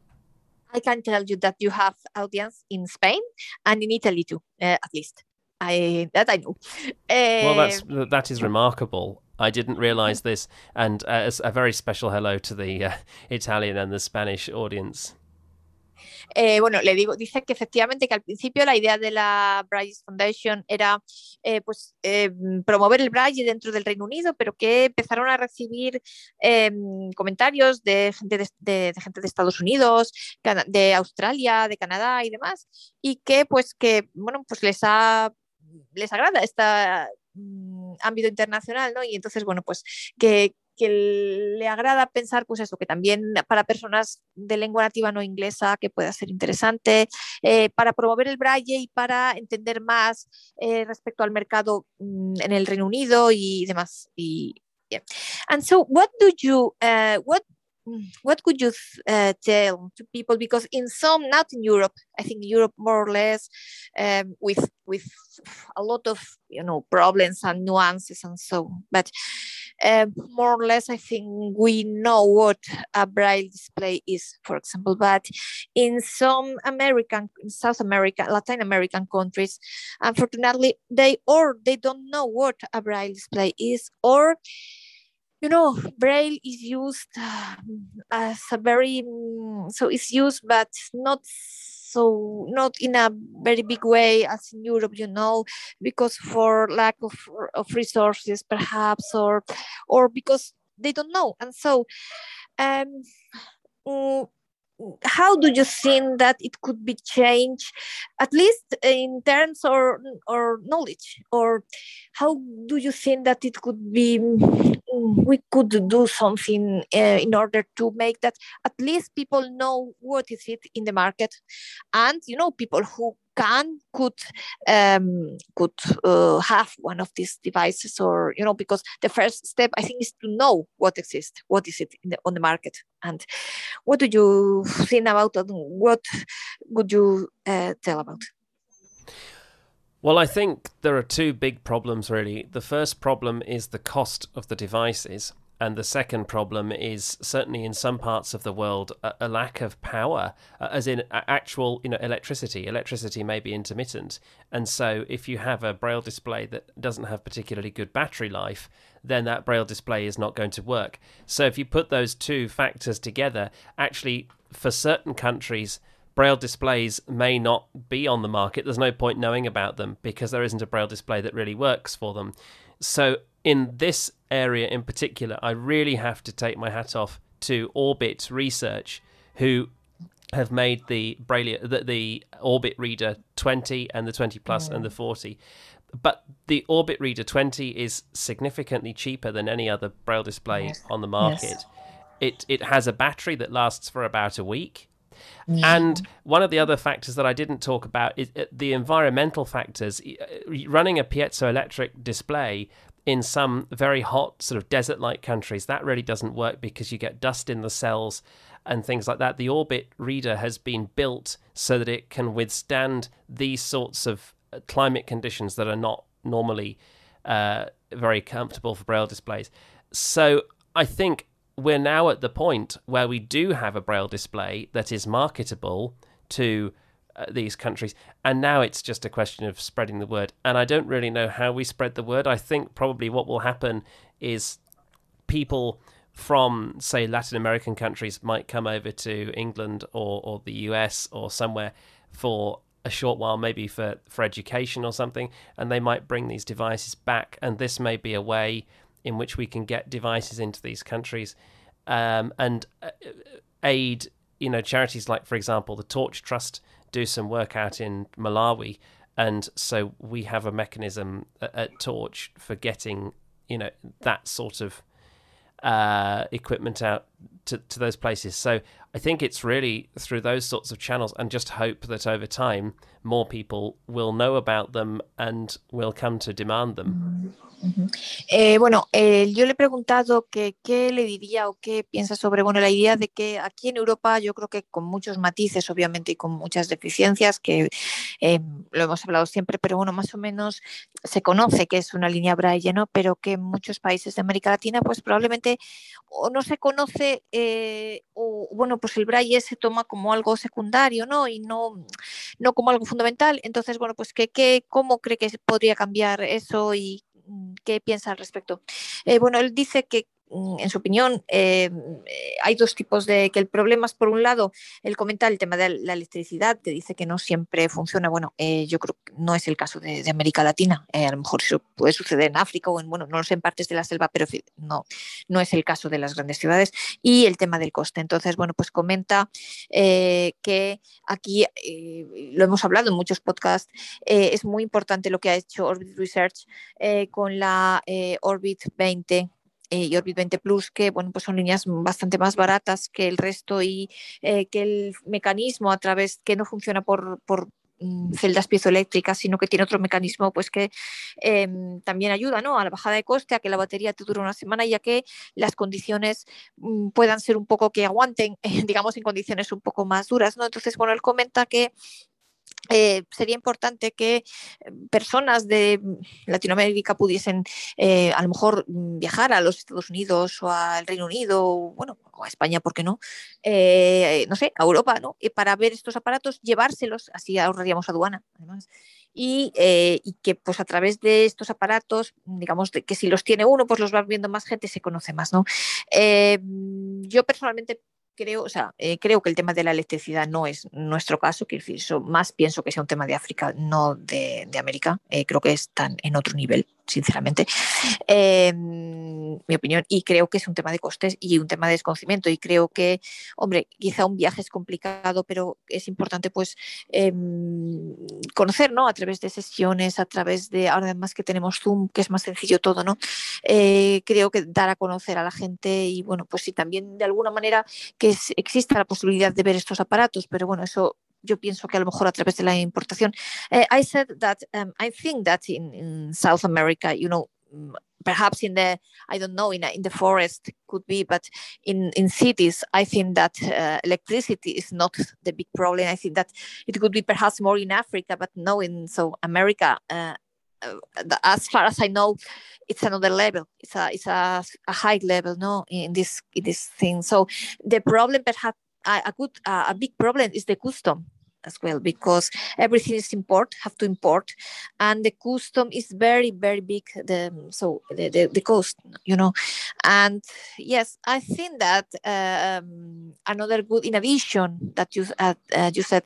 I can tell you that you have audience in Spain and in Italy too, uh, at least. I that I know. Uh, well, that's that is remarkable. I didn't realize this, and uh, a very special hello to the uh, Italian and the Spanish audience. Eh, bueno, le digo, dice que efectivamente que al principio la idea de la Braille Foundation era eh, pues, eh, promover el Braille dentro del Reino Unido, pero que empezaron a recibir em, comentarios de gente de, gente de Estados Unidos, de Australia, de Canadá y demás, y que pues que bueno pues les ha les agrada este ámbito internacional, ¿no? Y entonces, bueno, pues que, le agrada pensar, pues eso, que también para personas de lengua nativa no inglesa, que pueda ser interesante, eh, para promover el braille y para entender más eh, respecto al mercado mm, en el Reino Unido y demás. Y, yeah. And so, what do you, uh, what what could you uh, tell to people? Because in some not in europe i think europe more or less um, with with a lot of you know problems and nuances and so but uh, more or less i think we know what a braille display is for example. But in some american south american latin american countries unfortunately they or they don't know what a braille display is or you know braille is used as a very mm, so it's used but not so not in a very big way as in Europe, you know, because for lack of, of resources perhaps or or because they don't know. And so um, mm, how do you think that it could be changed at least in terms or or knowledge? Or how do you think that it could be we could do something uh, in order to make that at least people know what is it in the market? And you know people who can could um, could uh, have one of these devices or you know because the first step i think is to know what exists what is it the, on the market and what do you think about it what would you uh, tell about well, I think there are two big problems, really. The first problem is the cost of the devices. And the second problem is certainly in some parts of the world a, a lack of power, uh, as in actual you know electricity. Electricity may be intermittent, and so if you have a braille display that doesn't have particularly good battery life, then that braille display is not going to work. So if you put those two factors together, actually for certain countries Braille displays may not be on the market. There's no point knowing about them because there isn't a Braille display that really works for them. So, in this area in particular, I really have to take my hat off to Orbit Research, who have made the Braille the, the Orbit Reader 20 and the 20 Plus and the 40. But the Orbit Reader 20 is significantly cheaper than any other Braille display yes. on the market. Yes. It it has a battery that lasts for about a week. Yeah. And one of the other factors that I didn't talk about is uh, the environmental factors. Uh, running a piezoelectric display in some very hot, sort of desert like countries, that really doesn't work because you get dust in the cells and things like that. The Orbit reader has been built so that it can withstand these sorts of uh, climate conditions that are not normally uh, very comfortable for braille displays. So I think we're now at the point where we do have a braille display that is marketable to uh, these countries. And now it's just a question of spreading the word. And i don't really know how we spread the word. I think probably what will happen is people from say latin american countries might come over to england or, or the us or somewhere for a short while maybe for, for education or something. And they might bring these devices back. And this may be a way in which we can get devices into these countries um, and uh, aid, you know, charities like, for example, the Torch Trust do some work out in Malawi, and so we have a mechanism at, Torch for getting, you know, that sort of uh, equipment out to, to those places. So I think it's really through those sorts of channels, and just hope that over time more people will know about them and will come to demand them. Eh, bueno, eh, yo le he preguntado que, qué le diría o qué piensa sobre bueno, la idea de que aquí en Europa, yo creo que con muchos matices, obviamente, y con muchas deficiencias, que eh, lo hemos hablado siempre, pero bueno, más o menos se conoce que es una línea braille, ¿no? Pero que en muchos países de América Latina, pues probablemente o no se conoce, o bueno, pues el braille se toma como algo secundario, ¿no? Y no, no como algo fundamental. Entonces, bueno, pues que, ¿cómo cree que podría cambiar eso y ¿Qué piensa al respecto? Eh, bueno, él dice que mm, en su opinión, eh, hay dos tipos de que el problema es, por un lado, él comenta el tema de la electricidad, que dice que no siempre funciona. Bueno, eh, yo creo que no es el caso de, América Latina. Eh, a lo mejor eso puede suceder en África o en, bueno, no lo sé, en partes de la selva, pero no, no es el caso de las grandes ciudades. Y el tema del coste. Entonces, bueno, pues comenta que aquí, lo hemos hablado en muchos podcasts, es muy importante lo que ha hecho Orbit Research con la Orbit 20 eh, y Orbit 20 Plus, que bueno, pues son líneas bastante más baratas que el resto y eh, que el mecanismo a través que no funciona por, por mm, celdas piezoeléctricas, sino que tiene otro mecanismo pues que em, también ayuda ¿no? a la bajada de coste, a que la batería te dure una semana y a que las condiciones mm, puedan ser un poco que aguanten, digamos, en condiciones un poco más duras. ¿no? Entonces, bueno, él comenta que eh, sería importante que eh, personas de Latinoamérica pudiesen eh, a lo mejor mm, viajar a los Estados Unidos o al Reino Unido, o, bueno, o a España, ¿por qué no? no sé, a Europa, ¿no? para ver estos aparatos, llevárselos, así ahorraríamos aduana, además. Y, y, que pues a través de estos aparatos, digamos que si los tiene uno, pues los va viendo más gente, se conoce más, ¿no? yo personalmente creo, o sea, eh, creo que el tema de la electricidad no es nuestro caso, quiero decir, más pienso que sea un tema de África, no de, América. Eh, creo que están en otro nivel sinceramente, em, mi opinión, y creo que es un tema de costes y un tema de desconocimiento, y creo que, hombre, quizá un viaje es complicado, pero es importante pues em, conocer, ¿no? A través de sesiones, a través de, ahora además que tenemos Zoom, que es más sencillo todo, ¿no? Eh, creo que dar a conocer a la gente y, bueno, pues sí, también de alguna manera que exista la posibilidad de ver estos aparatos, pero bueno, eso yo pienso que a lo mejor a través de la importación. Uh, I said that um, I think that in, in, South America, you know, mm, perhaps in the I don't know in in the forest could be, but in in cities, I think that uh, electricity is not the big problem. I think that it could be perhaps more in Africa, but no in so America. Uh, uh as far as I know, it's another level. It's a it's a, a high level, no, in this in this thing. So the problem perhaps a good uh, a big problem is the custom as well because everything is import have to import and the custom is very very big the so the, the, the cost you know. And yes i think that um, another good innovation that you uh, uh, you said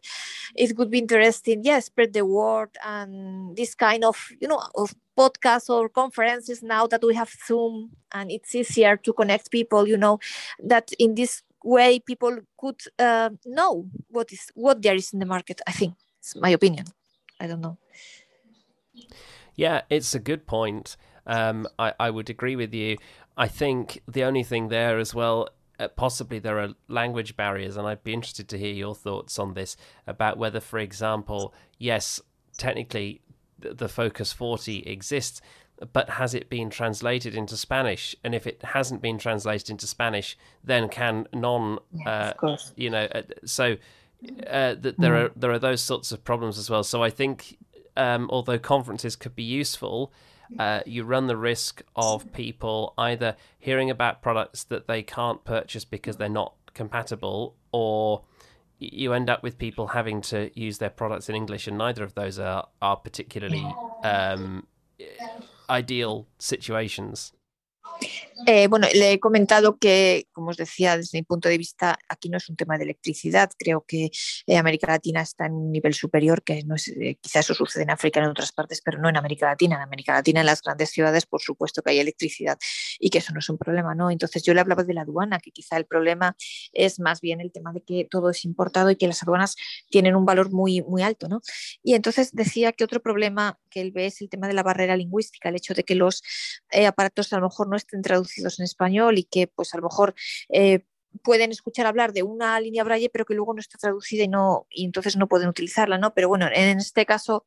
it would be interesting yes spread the word and this kind of you know of podcasts or conferences now that we have zoom and it's easier to connect people you know that in this way people could uh, know what is what there is in the market i think. It's my opinion. I don't know. Yeah it's a good point. Um, I, I would agree with you. I think the only thing there as well uh, possibly there are language barriers and i'd be interested to hear your thoughts on this about whether for example yes technically the Focus 40 exists, but has it been translated into Spanish? And if it hasn't been translated into Spanish, then can non, uh, you know, uh, so uh, th- there mm. are there are those sorts of problems as well. So I think um, although conferences could be useful, uh, you run the risk of people either hearing about products that they can't purchase because they're not compatible, or you end up with people having to use their products in English, and neither of those are are particularly um, ideal situations. Eh, bueno, le he comentado que, como os decía, desde mi punto de vista, aquí no es un tema de electricidad. Creo que eh, América Latina está en un nivel superior, que no es, eh, quizá eso sucede en África en otras partes, pero no en América Latina. En América Latina, en las grandes ciudades, por supuesto que hay electricidad y que eso no es un problema, ¿no? Entonces yo le hablaba de la aduana, que quizá el problema es más bien el tema de que todo es importado y que las aduanas tienen un valor muy, muy alto, ¿no? Y entonces decía que otro problema que él ve es el tema de la barrera lingüística, el hecho de que los aparatos a lo mejor no estén traducidos en español y que pues a lo mejor eh, pueden escuchar hablar de una línea braille pero que luego no está traducida y no y entonces no pueden utilizarla, ¿no? Pero bueno, en este caso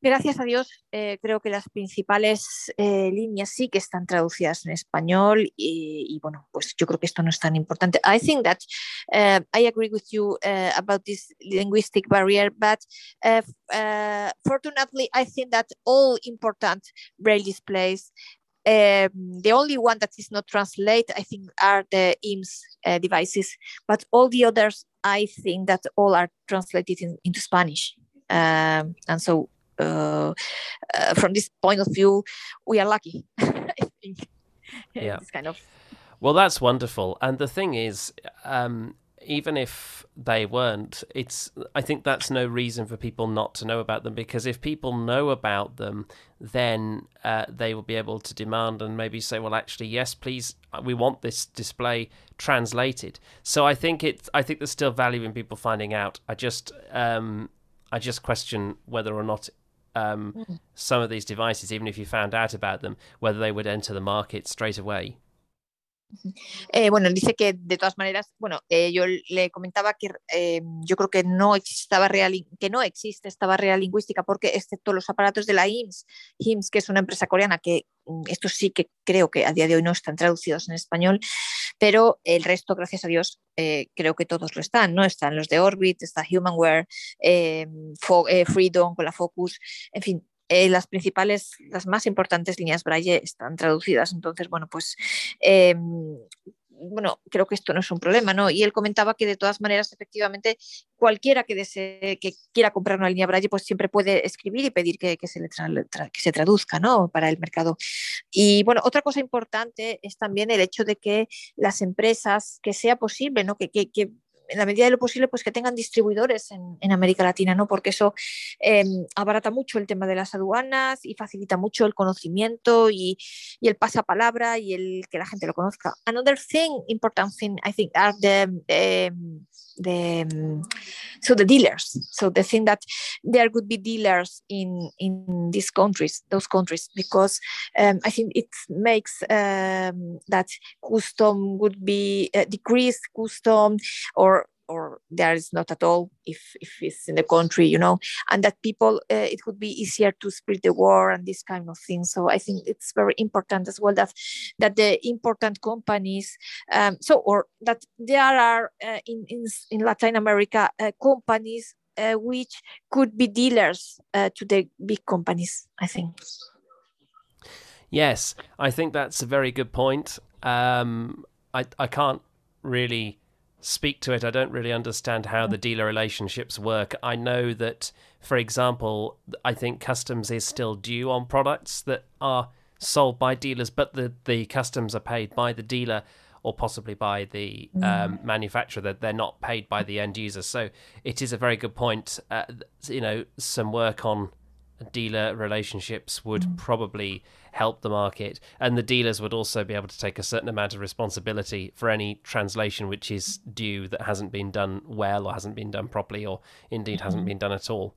Gracias a Dios, eh, creo que las principales eh, líneas sí que están traducidas en español y, y, bueno, pues yo creo que esto no es tan importante. I think that uh, I agree with you uh, about this linguistic barrier, but uh, fortunately, I think that all important braille displays um, the only one that is not translated, I think, are the HIMS uh, devices, but all the others, I think that all are translated in, into Spanish. Um, and so, uh, uh, from this point of view, we are lucky. I think. yeah. kind of well, that's wonderful. And the thing is, um, even if they weren't, it's I think that's no reason for people not to know about them because if people know about them, then uh, they will be able to demand and maybe say, well, actually, yes, please, we want this display translated. So I think it, I think there's still value in people finding out. I just, um, I just question whether or not um, mm. some of these devices, even if you found out about them, whether they would enter the market straight away. Eh, bueno, dice que de todas maneras, bueno, eh, yo le comentaba que eh, yo creo que no, estaba real, que no existe esta barrera lingüística porque excepto los aparatos de la IMSS, IMSS, que es una empresa coreana que mm, estos sí que creo que a día de hoy no están traducidos en español, pero el resto, gracias a Dios, creo que todos lo están, ¿no? Están los de Orbit, está Humanware, Freedom con la Focus, en fin, eh, las principales, las más importantes líneas Braille están traducidas. Entonces, bueno, pues eh, bueno, creo que esto no es un problema, ¿no? Y él comentaba que de todas maneras, efectivamente, cualquiera que desee, que quiera comprar una línea Braille, pues siempre puede escribir y pedir que, se, le que se traduzca, ¿no? Para el mercado. Y bueno, otra cosa importante es también el hecho de que las empresas, que sea posible, ¿no? Que, que, que en la medida de lo posible, pues que tengan distribuidores en, América Latina, ¿no? Porque eso em, abarata mucho el tema de las aduanas y facilita mucho el conocimiento y, y, el pasapalabra y el que la gente lo conozca. Another thing, important thing, I think, are the, the so the dealers. So the thing that there could be dealers in in these countries, those countries, because um, I think it makes um, that custom would be uh, decreased custom or or there is not at all if, if it's in the country, you know, and that people, uh, it would be easier to spread the war and this kind of thing. So I think it's very important as well that that the important companies, um, so or that there are uh, in, in in Latin America uh, companies which could be dealers to the big companies. I think. Yes, I think that's a very good point. Um, I I can't really speak to it. I don't really understand how the dealer relationships work. I know that, for example, I think customs is still due on products that are sold by dealers, but the, the customs are paid by the dealer or possibly by the um, mm. manufacturer that they're not paid by the end user. So it is a very good point. Uh, you know, some work on dealer relationships would mm. probably help the market and the dealers would also be able to take a certain amount of responsibility for any translation which is due that hasn't been done well or hasn't been done properly or indeed hasn't mm-hmm. been done at all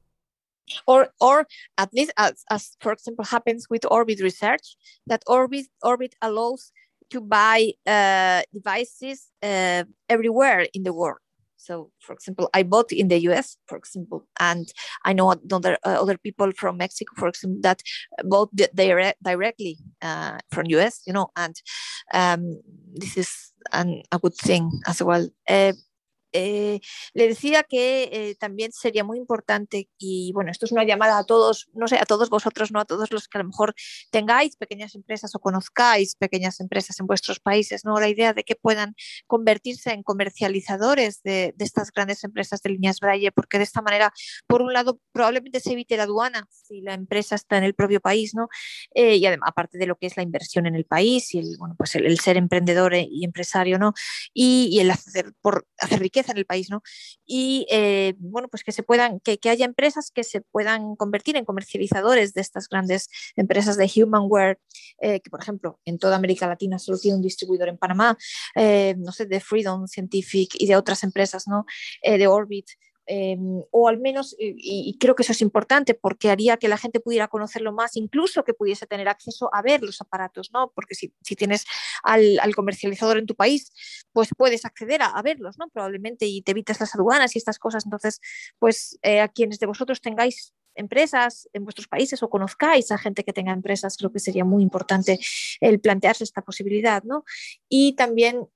or or at least as, as for example happens with orbit research that orbit orbit allows to buy uh, devices uh, everywhere in the world so, for example, I bought in the US, for example, and I know other uh, other people from Mexico, for example, that bought direct, directly uh, from US, you know, and um, this is an, a good thing as well. Uh, Eh, le decía que eh, también sería muy importante, y bueno, esto es una llamada a todos, no sé, a todos vosotros, no a todos los que a lo mejor tengáis pequeñas empresas o conozcáis pequeñas empresas en vuestros países, ¿no? La idea de que puedan convertirse en comercializadores de, estas grandes empresas de líneas Braille, porque de esta manera, por un lado, probablemente se evite la aduana si la empresa está en el propio país, ¿no? Eh, y además, aparte de lo que es la inversión en el país y el, bueno, pues el, ser emprendedor y empresario, ¿no? Y, y el hacer, por, hacer riqueza en el país, ¿no? Y eh, bueno, pues que se puedan, que, que, haya empresas que se puedan convertir en comercializadores de estas grandes empresas de humanware, eh, que por ejemplo en toda América Latina solo tiene un distribuidor en Panamá, eh, no sé, de Freedom Scientific y de otras empresas, ¿no? de Orbit. Em, o al menos, y, creo que eso es importante porque haría que la gente pudiera conocerlo más, incluso que pudiese tener acceso a ver los aparatos, ¿no? Porque si, si tienes al, al, comercializador en tu país, pues puedes acceder a, a, verlos, ¿no? Probablemente y te evitas las aduanas y estas cosas. Entonces, pues eh, a quienes de vosotros tengáis empresas en vuestros países o conozcáis a gente que tenga empresas, creo que sería muy importante el plantearse esta posibilidad, ¿no? Y también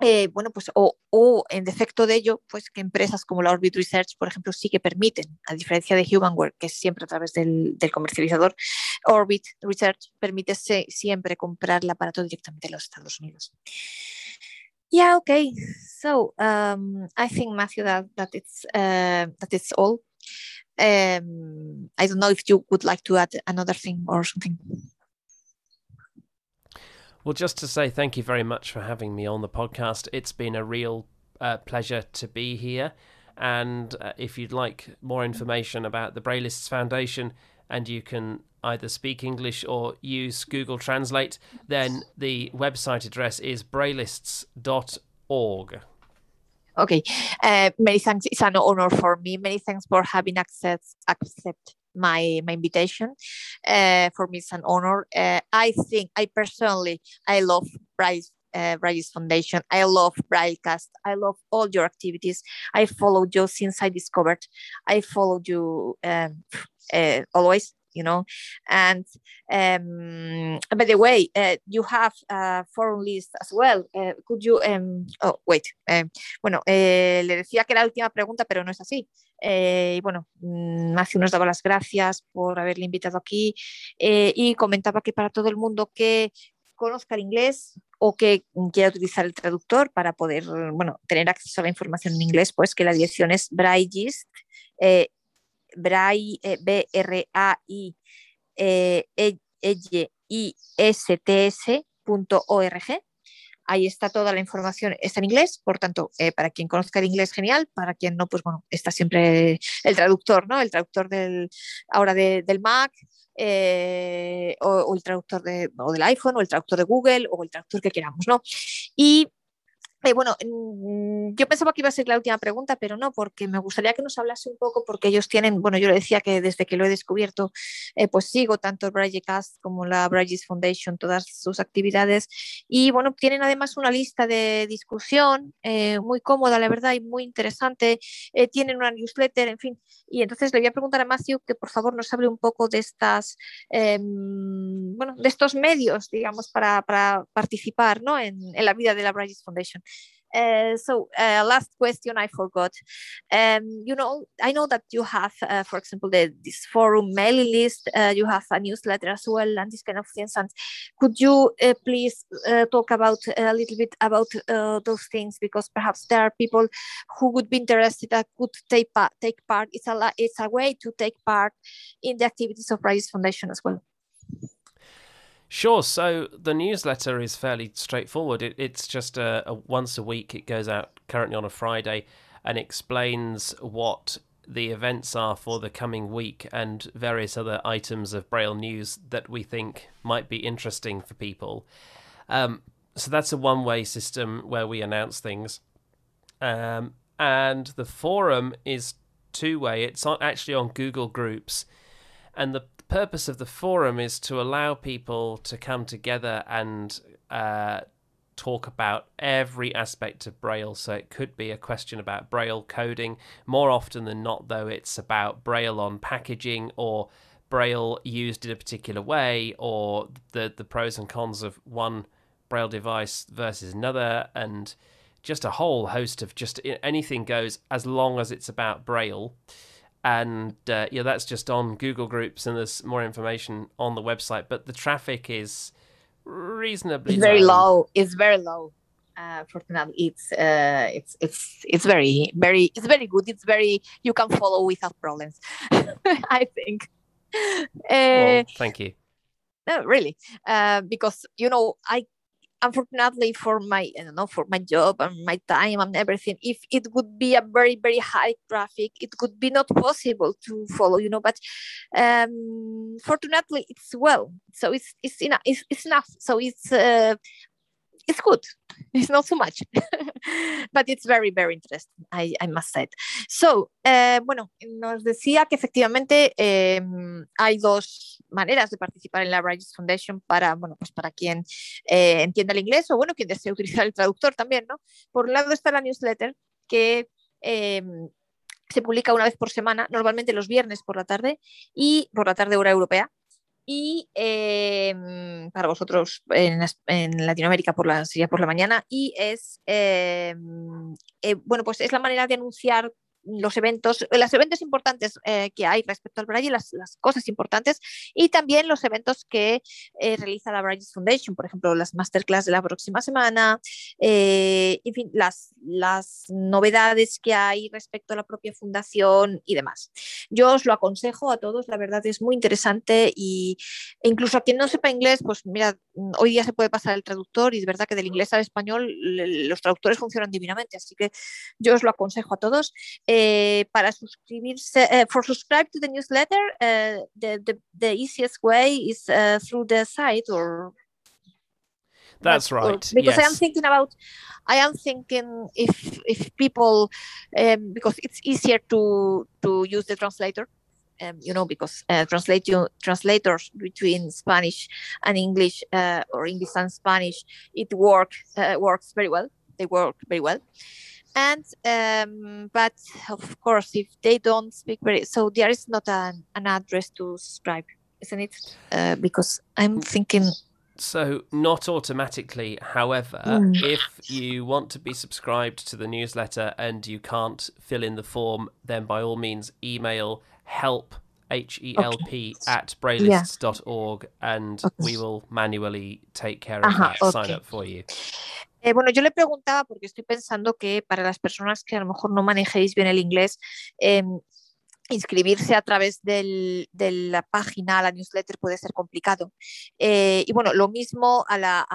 eh, bueno, pues o, o, en defecto de ello, pues que empresas como la Orbit Research, por ejemplo, sí que permiten, a diferencia de Humanware, que es siempre a través del, comercializador, Orbit Research permite siempre comprar el aparato directamente en los Estados Unidos. Yeah, okay. So um, I think Matthew that that it's uh, that it's all. Um, I don't know if you would like to add another thing or something. Well, just to say thank you very much for having me on the podcast. It's been a real uh, pleasure to be here. And uh, if you'd like more information about the Braillists Foundation and you can either speak English or use Google Translate, then the website address is braillists.org. Okay, uh, many thanks. It's an honor for me. Many thanks for having access accept my my invitation. Uh, for me, it's an honor. Uh, I think I personally I love Bryce uh, Braillists Foundation. I love Braillecast. I love all your activities. I followed you since I discovered. I followed you um, uh, always you know and um, by the way uh, you have a forum list as well. Uh, could you um, oh wait um, bueno eh, le decía que era la última pregunta pero no es así. Eh, y bueno mm, Matthew nos daba las gracias por haberle invitado aquí. Eh, y comentaba que para todo el mundo que conozca el inglés o que quiera utilizar el traductor para poder bueno, tener acceso a la información en inglés, pues que la dirección es Braillist, eh, Brai, eh, B-R-A-I, eh, e, i s t s.org. Ahí está toda la información, está en inglés, por tanto, eh, para quien conozca el inglés, genial, para quien no, pues bueno, está siempre el traductor, ¿no? El traductor del, ahora del Mac, eh, o, o, el traductor de, o del iPhone, o el traductor de Google, o el traductor que queramos, ¿no? Y eh, bueno, mm, yo pensaba que iba a ser la última pregunta, pero no, porque me gustaría que nos hablase un poco, porque ellos tienen, bueno, yo le decía que desde que lo he descubierto, eh, pues sigo tanto el Braillecast como la Braille's Foundation, todas sus actividades, y bueno, tienen además una lista de discusión eh, muy cómoda, la verdad, y muy interesante, tienen una newsletter, en fin, y entonces le voy a preguntar a Matthew que por favor nos hable un poco de estas, em, bueno, de estos medios, digamos, para, participar, ¿no? En, la vida de la Braille's Foundation. Uh, so uh, last question I forgot. Um, you know, I know that you have, uh, for example, the, this forum mailing list. Uh, you have a newsletter as well, and this kind of things. And could you uh, please talk about a little bit about those things because perhaps there are people who would be interested that could take part. Take part. It's a it's a way to take part in the activities of Braillists Foundation as well. Sure. So the newsletter is fairly straightforward. It, it's just a, a, once a week. It goes out currently on a Friday and explains what the events are for the coming week and various other items of Braille news that we think might be interesting for people. Um, so that's a one-way system where we announce things, um, and the forum is two-way. It's on, actually on Google Groups, and the purpose of the forum is to allow people to come together and uh, talk about every aspect of Braille. So it could be a question about Braille coding. More often than not, though, it's about Braille on packaging or Braille used in a particular way or the, the pros and cons of one Braille device versus another. And just a whole host of just anything goes as long as it's about Braille and uh, yeah, that's just on Google Groups, and there's more information on the website. But the traffic is reasonably it's very low. low. It's very low. Uh, fortunately, it's uh, it's it's it's very very it's very good. It's very you can follow without problems. I think. Uh, well, thank you. No, really, uh, because you know I unfortunately for my I don't know for my job and my time and everything, if it would be a very very high traffic, it would be not possible to follow, you know. But um, fortunately, it's well, so it's it's enough. It's, it's enough. So it's uh, it's good. It's not so much, but it's very, very interesting, I, I must say. So, eh, bueno, nos decía que efectivamente eh, hay dos maneras de participar en la Bridges Foundation para, bueno, pues para quien eh, entienda el inglés o, bueno, quien desee utilizar el traductor también, ¿no? Por un lado está la newsletter que em, se publica una vez por semana, normalmente los viernes por la tarde y por la tarde hora europea y em, para vosotros en, en, Latinoamérica por la, sería por la mañana y es, em, eh, bueno, pues es la manera de anunciar los eventos, los eventos importantes eh, que hay respecto al Braille, las, cosas importantes y también los eventos que eh, realiza la Braille Foundation, por ejemplo, las masterclass de la próxima semana, eh, en fin, las, novedades que hay respecto a la propia fundación y demás. Yo os lo aconsejo a todos, la verdad es muy interesante y e incluso a quien no sepa inglés, pues mira, hoy día se puede pasar el traductor y es verdad que del inglés al español los traductores funcionan divinamente, así que yo os lo aconsejo a todos. Para suscribirse, uh, for subscribe to the newsletter, uh, the, the, the easiest way is uh, through the site or that's right. because yes. I am thinking about, I am thinking if if people, um, because it's easier to to use the translator, um, you know, because uh, translation translators between Spanish and English uh, or English and Spanish, it work uh, works very well. They work very well and um, but of course if they don't speak very so there is not an, an address to subscribe isn't it uh, because i'm thinking so not automatically however mm. if you want to be subscribed to the newsletter and you can't fill in the form then by all means email help h-e-l-p okay. at braillists.org yeah. and okay. we will manually take care of uh-huh, that okay. sign up for you Eh, bueno, yo le preguntaba porque estoy pensando que para las personas que a lo mejor no manejéis bien el inglés, eh, inscribirse a través del, de la página, a la newsletter puede ser complicado. Eh, y bueno, lo mismo a la,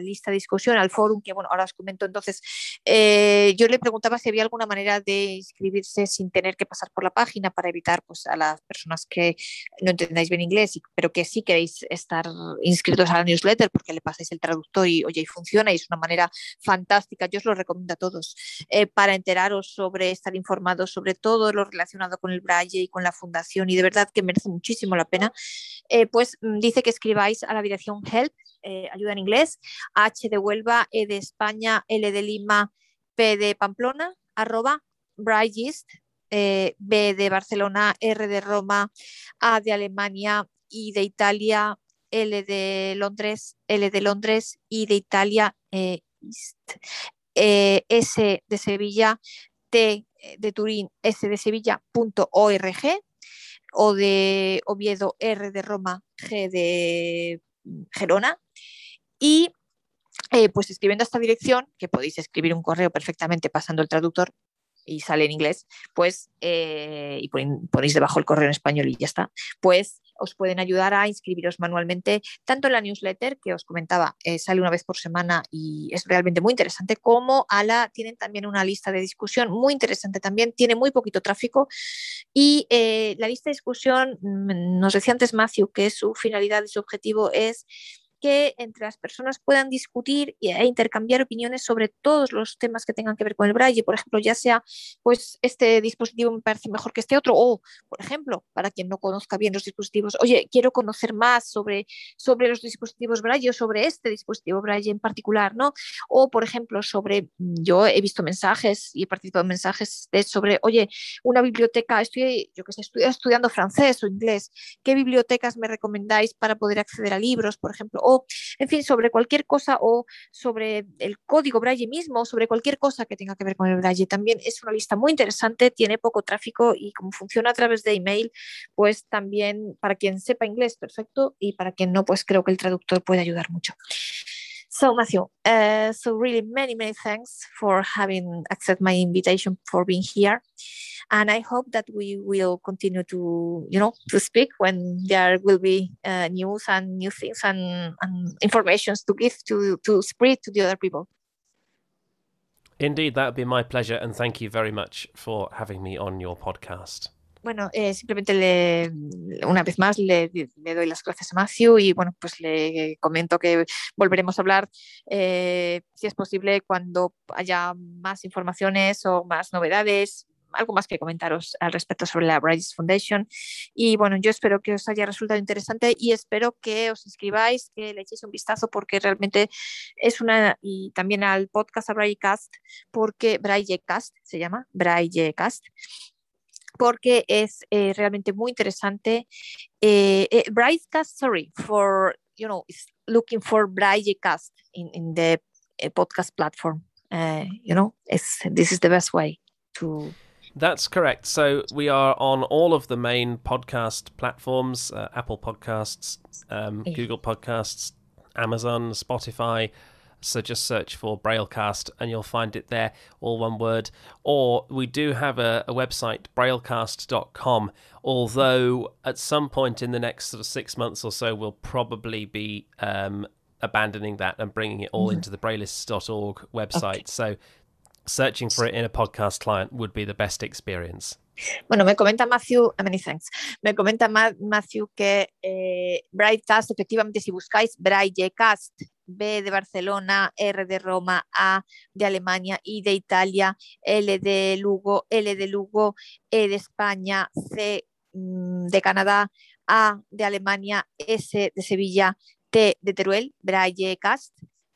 lista de discusión, al forum, que bueno, ahora os comento. Entonces, eh, yo le preguntaba si había alguna manera de inscribirse sin tener que pasar por la página para evitar pues, a las personas que no entendáis bien inglés, pero que sí queréis estar inscritos a la newsletter porque le pasáis el traductor y oye, y funciona y es una manera fantástica. Yo os lo recomiendo a todos eh, para enteraros sobre, estar informados sobre todo lo relacionado con el y con la fundación y de verdad que merece muchísimo la pena, eh, pues mm, dice que escribáis a la dirección help, eh, ayuda en inglés, H de Huelva, E de España, L de Lima, P de Pamplona, arroba Brigist, eh, B de Barcelona, R de Roma, A de Alemania, I de Italia, L de Londres, L de Londres, I de Italia, S de Sevilla, T de Turín, S de Sevilla.org o de Oviedo, R de Roma, G de Gerona. Y eh, pues escribiendo esta dirección, que podéis escribir un correo perfectamente pasando el traductor, y sale en inglés, pues, eh, y ponéis debajo el correo en español y ya está, pues os pueden ayudar a inscribiros manualmente tanto en la newsletter que os comentaba, eh, sale una vez por semana y es realmente muy interesante, como a la, tienen también una lista de discusión muy interesante también, tiene muy poquito tráfico y eh, la lista de discusión, mm, nos decía antes Matthew que su finalidad y su objetivo es que entre las personas puedan discutir e intercambiar opiniones sobre todos los temas que tengan que ver con el braille. Por ejemplo, ya sea, pues este dispositivo me parece mejor que este otro, o, por ejemplo, para quien no conozca bien los dispositivos, oye, quiero conocer más sobre, sobre los dispositivos braille o sobre este dispositivo braille en particular, ¿no? O, por ejemplo, sobre, yo he visto mensajes y he participado en mensajes sobre, oye, una biblioteca, estoy, yo que sé, estudiando francés o inglés, ¿qué bibliotecas me recomendáis para poder acceder a libros, por ejemplo? En fin, sobre cualquier cosa o sobre el código Braille mismo, sobre cualquier cosa que tenga que ver con el Braille. También es una lista muy interesante, tiene poco tráfico y como funciona a través de email, pues también para quien sepa inglés, perfecto, y para quien no, pues creo que el traductor puede ayudar mucho. So, Matthew, uh, so really many, many thanks for having accepted my invitation for being here. And I hope that we will continue to, you know, to speak when there will be uh, news and new things and, and to give to, to spread to the other people. Indeed, that would be my pleasure. And thank you very much for having me on your podcast. Bueno, eh, simplemente le, una vez más le, doy las gracias a Matthew y bueno, pues le comento que volveremos a hablar, eh, si es posible, cuando haya más informaciones o más novedades, algo más que comentaros al respecto sobre la Bridges Foundation. Y bueno, yo espero que os haya resultado interesante y espero que os inscribáis, que le echéis un vistazo porque realmente es una, y también al podcast a Cast, porque Cast se llama, Cast porque es eh, realmente muy interesante. Eh, eh, Braillecast, sorry, for, you know, looking for Braillecast in, in the uh, podcast platform. Uh, you know, it's, this is the best way to That's correct. So we are on all of the main podcast platforms uh, Apple Podcasts, um, Google Podcasts, Amazon, Spotify. So just search for Braillecast and you'll find it there, all one word. Or we do have a, a website, braillecast.com, although at some point in the next sort of six months or so, we'll probably be um, abandoning that and bringing it all mm-hmm. into the braillists.org website. Okay. So searching for it in a podcast client would be the best experience. Bueno, me comenta Matthew, many thanks. Me comenta Matthew que eh, Braillecast, efectivamente, si buscáis Braillecast, B de Barcelona, R de Roma, A de Alemania, I de Italia, L de Lugo, L de Lugo, E de España, C mm, de Canadá, A de Alemania, S de Sevilla, T de Teruel, Brightcast.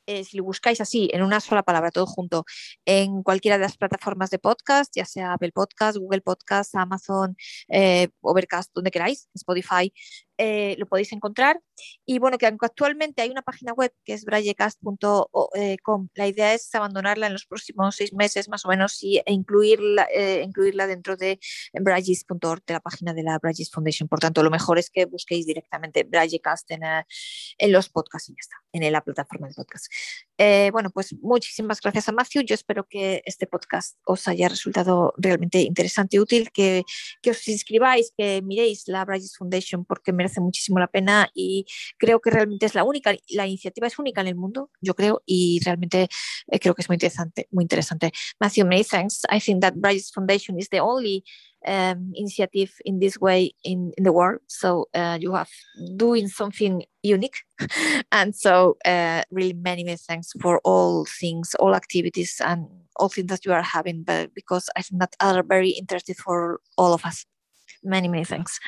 Eh, si lo buscáis así, en una sola palabra, todo junto, en cualquiera de las plataformas de podcast, ya sea Apple Podcast, Google Podcast, Amazon, eh, Overcast, donde queráis, Spotify, eh, lo podéis encontrar. Y bueno, que actualmente hay una página web que es brayecast.com. La idea es abandonarla en los próximos seis meses más o menos y, e incluirla, incluirla dentro de brayes.org, de la página de la Brayes Foundation. Por tanto, lo mejor es que busquéis directamente Brayecast en, en los podcasts y ya está, en la plataforma de podcast. Eh, bueno, pues muchísimas gracias a Matthew. Yo espero que este podcast os haya resultado realmente interesante y útil, que, que os inscribáis, que miréis la Bridges Foundation porque merece muchísimo la pena y creo que realmente es la única, la iniciativa es única en el mundo, yo creo, y realmente eh, creo que es muy interesante, muy interesante. Matthew, many thanks. I think that Braillists Foundation is the only um, initiative in this way in, in the world. So uh, you have doing something unique. and so uh, really many, many thanks for all things, all activities and all things that you are having, but because I think that are very interesting for all of us. Many, many thanks.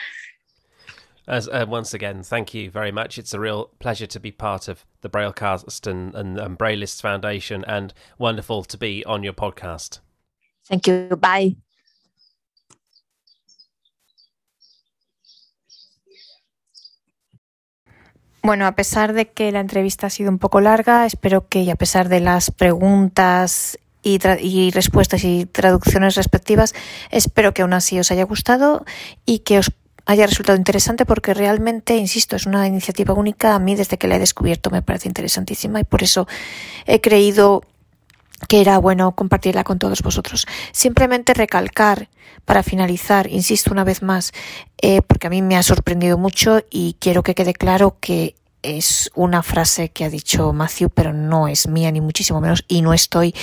As, uh, once again, thank you very much. It's a real pleasure to be part of the Braillecast and, and, and Braillists Foundation, and wonderful to be on your podcast. Thank you. Bye. Bueno, a pesar de que la entrevista ha sido un poco larga, espero que, y a pesar de las preguntas y, y, respuestas y traducciones respectivas, espero que aún así os haya gustado y que os haya resultado interesante porque realmente, insisto, es una iniciativa única. A mí desde que la he descubierto me parece interesantísima y por eso he creído que era bueno compartirla con todos vosotros. Simplemente recalcar para finalizar, insisto una vez más, eh, porque a mí me ha sorprendido mucho y quiero que quede claro que es una frase que ha dicho Matthew, pero no es mía ni muchísimo menos y no estoy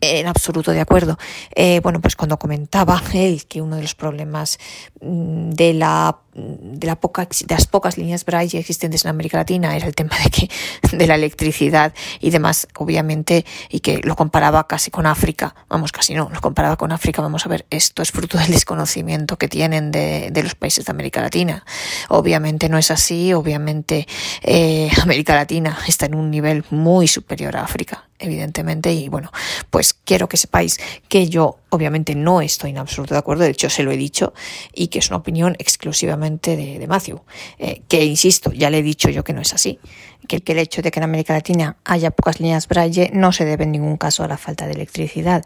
en absoluto de acuerdo. Eh, bueno, pues cuando comentaba él que uno de los problemas mm, de la de, la poca, de las pocas líneas Braille existentes en América Latina era el tema de que de la electricidad y demás, obviamente, y que lo comparaba casi con África, vamos, casi no, lo comparaba con África, vamos a ver, esto es fruto del desconocimiento que tienen de, de los países de América Latina. Obviamente no es así, obviamente eh, América Latina está en un nivel muy superior a África, evidentemente, y bueno, pues quiero que sepáis que yo obviamente no estoy en absoluto de acuerdo, de hecho se lo he dicho, y que es una opinión exclusivamente de, Matthew, eh, que insisto, ya le he dicho yo que no es así, que, el hecho de que en América Latina haya pocas líneas Braille no se debe en ningún caso a la falta de electricidad.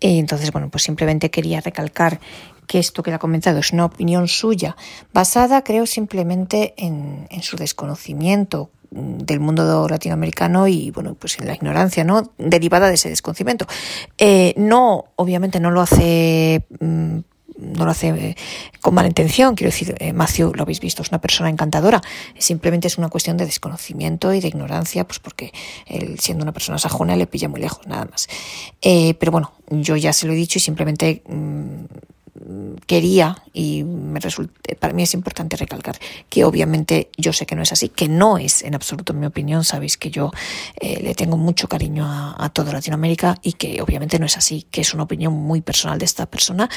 Y entonces, bueno, pues simplemente quería recalcar que esto que le ha comentado es una opinión suya, basada, creo, simplemente en, en su desconocimiento del mundo latinoamericano y bueno pues en la ignorancia no derivada de ese desconocimiento. Eh, no obviamente no lo hace mm, no lo hace eh, con mala intención, quiero decir, eh, Matthew, lo habéis visto, es una persona encantadora, simplemente es una cuestión de desconocimiento y de ignorancia, pues porque él, siendo una persona sajona, le pilla muy lejos, nada más. pero bueno, yo ya se lo he dicho y simplemente mm, quería y me resulta, para mí es importante recalcar que obviamente yo sé que no es así, que no es en absoluto mi opinión, sabéis que yo eh, le tengo mucho cariño a, toda Latinoamérica y que obviamente no es así, que es una opinión muy personal de esta persona,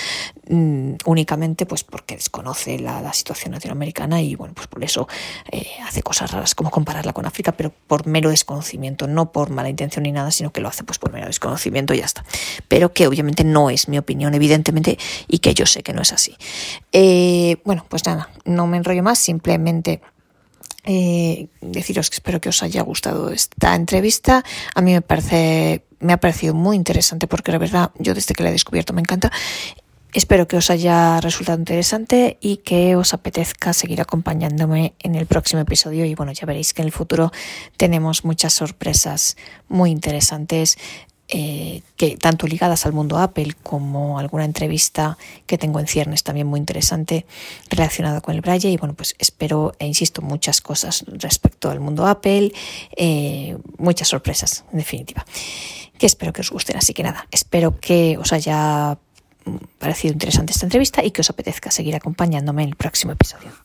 mm, únicamente pues porque desconoce la, la, situación latinoamericana y bueno, pues por eso eh, hace cosas raras como compararla con África, pero por mero desconocimiento, no por mala intención ni nada, sino que lo hace pues por mero desconocimiento y ya está. Pero que obviamente no es mi opinión, evidentemente, y que yo sé que no es así. Eh, bueno, pues nada, no me enrollo más, simplemente eh, deciros que espero que os haya gustado esta entrevista. A mí me parece, me ha parecido muy interesante porque la verdad yo desde que la he descubierto me encanta Espero que os haya resultado interesante y que os apetezca seguir acompañándome en el próximo episodio. Y bueno, ya veréis que en el futuro tenemos muchas sorpresas muy interesantes. Eh, que tanto ligadas al mundo Apple como alguna entrevista que tengo en ciernes también muy interesante relacionada con el Braille. Y bueno pues espero e insisto muchas cosas respecto al mundo Apple eh, muchas sorpresas en definitiva que espero que os gusten. Así que nada espero que os haya parecido interesante esta entrevista y que os apetezca seguir acompañándome en el próximo episodio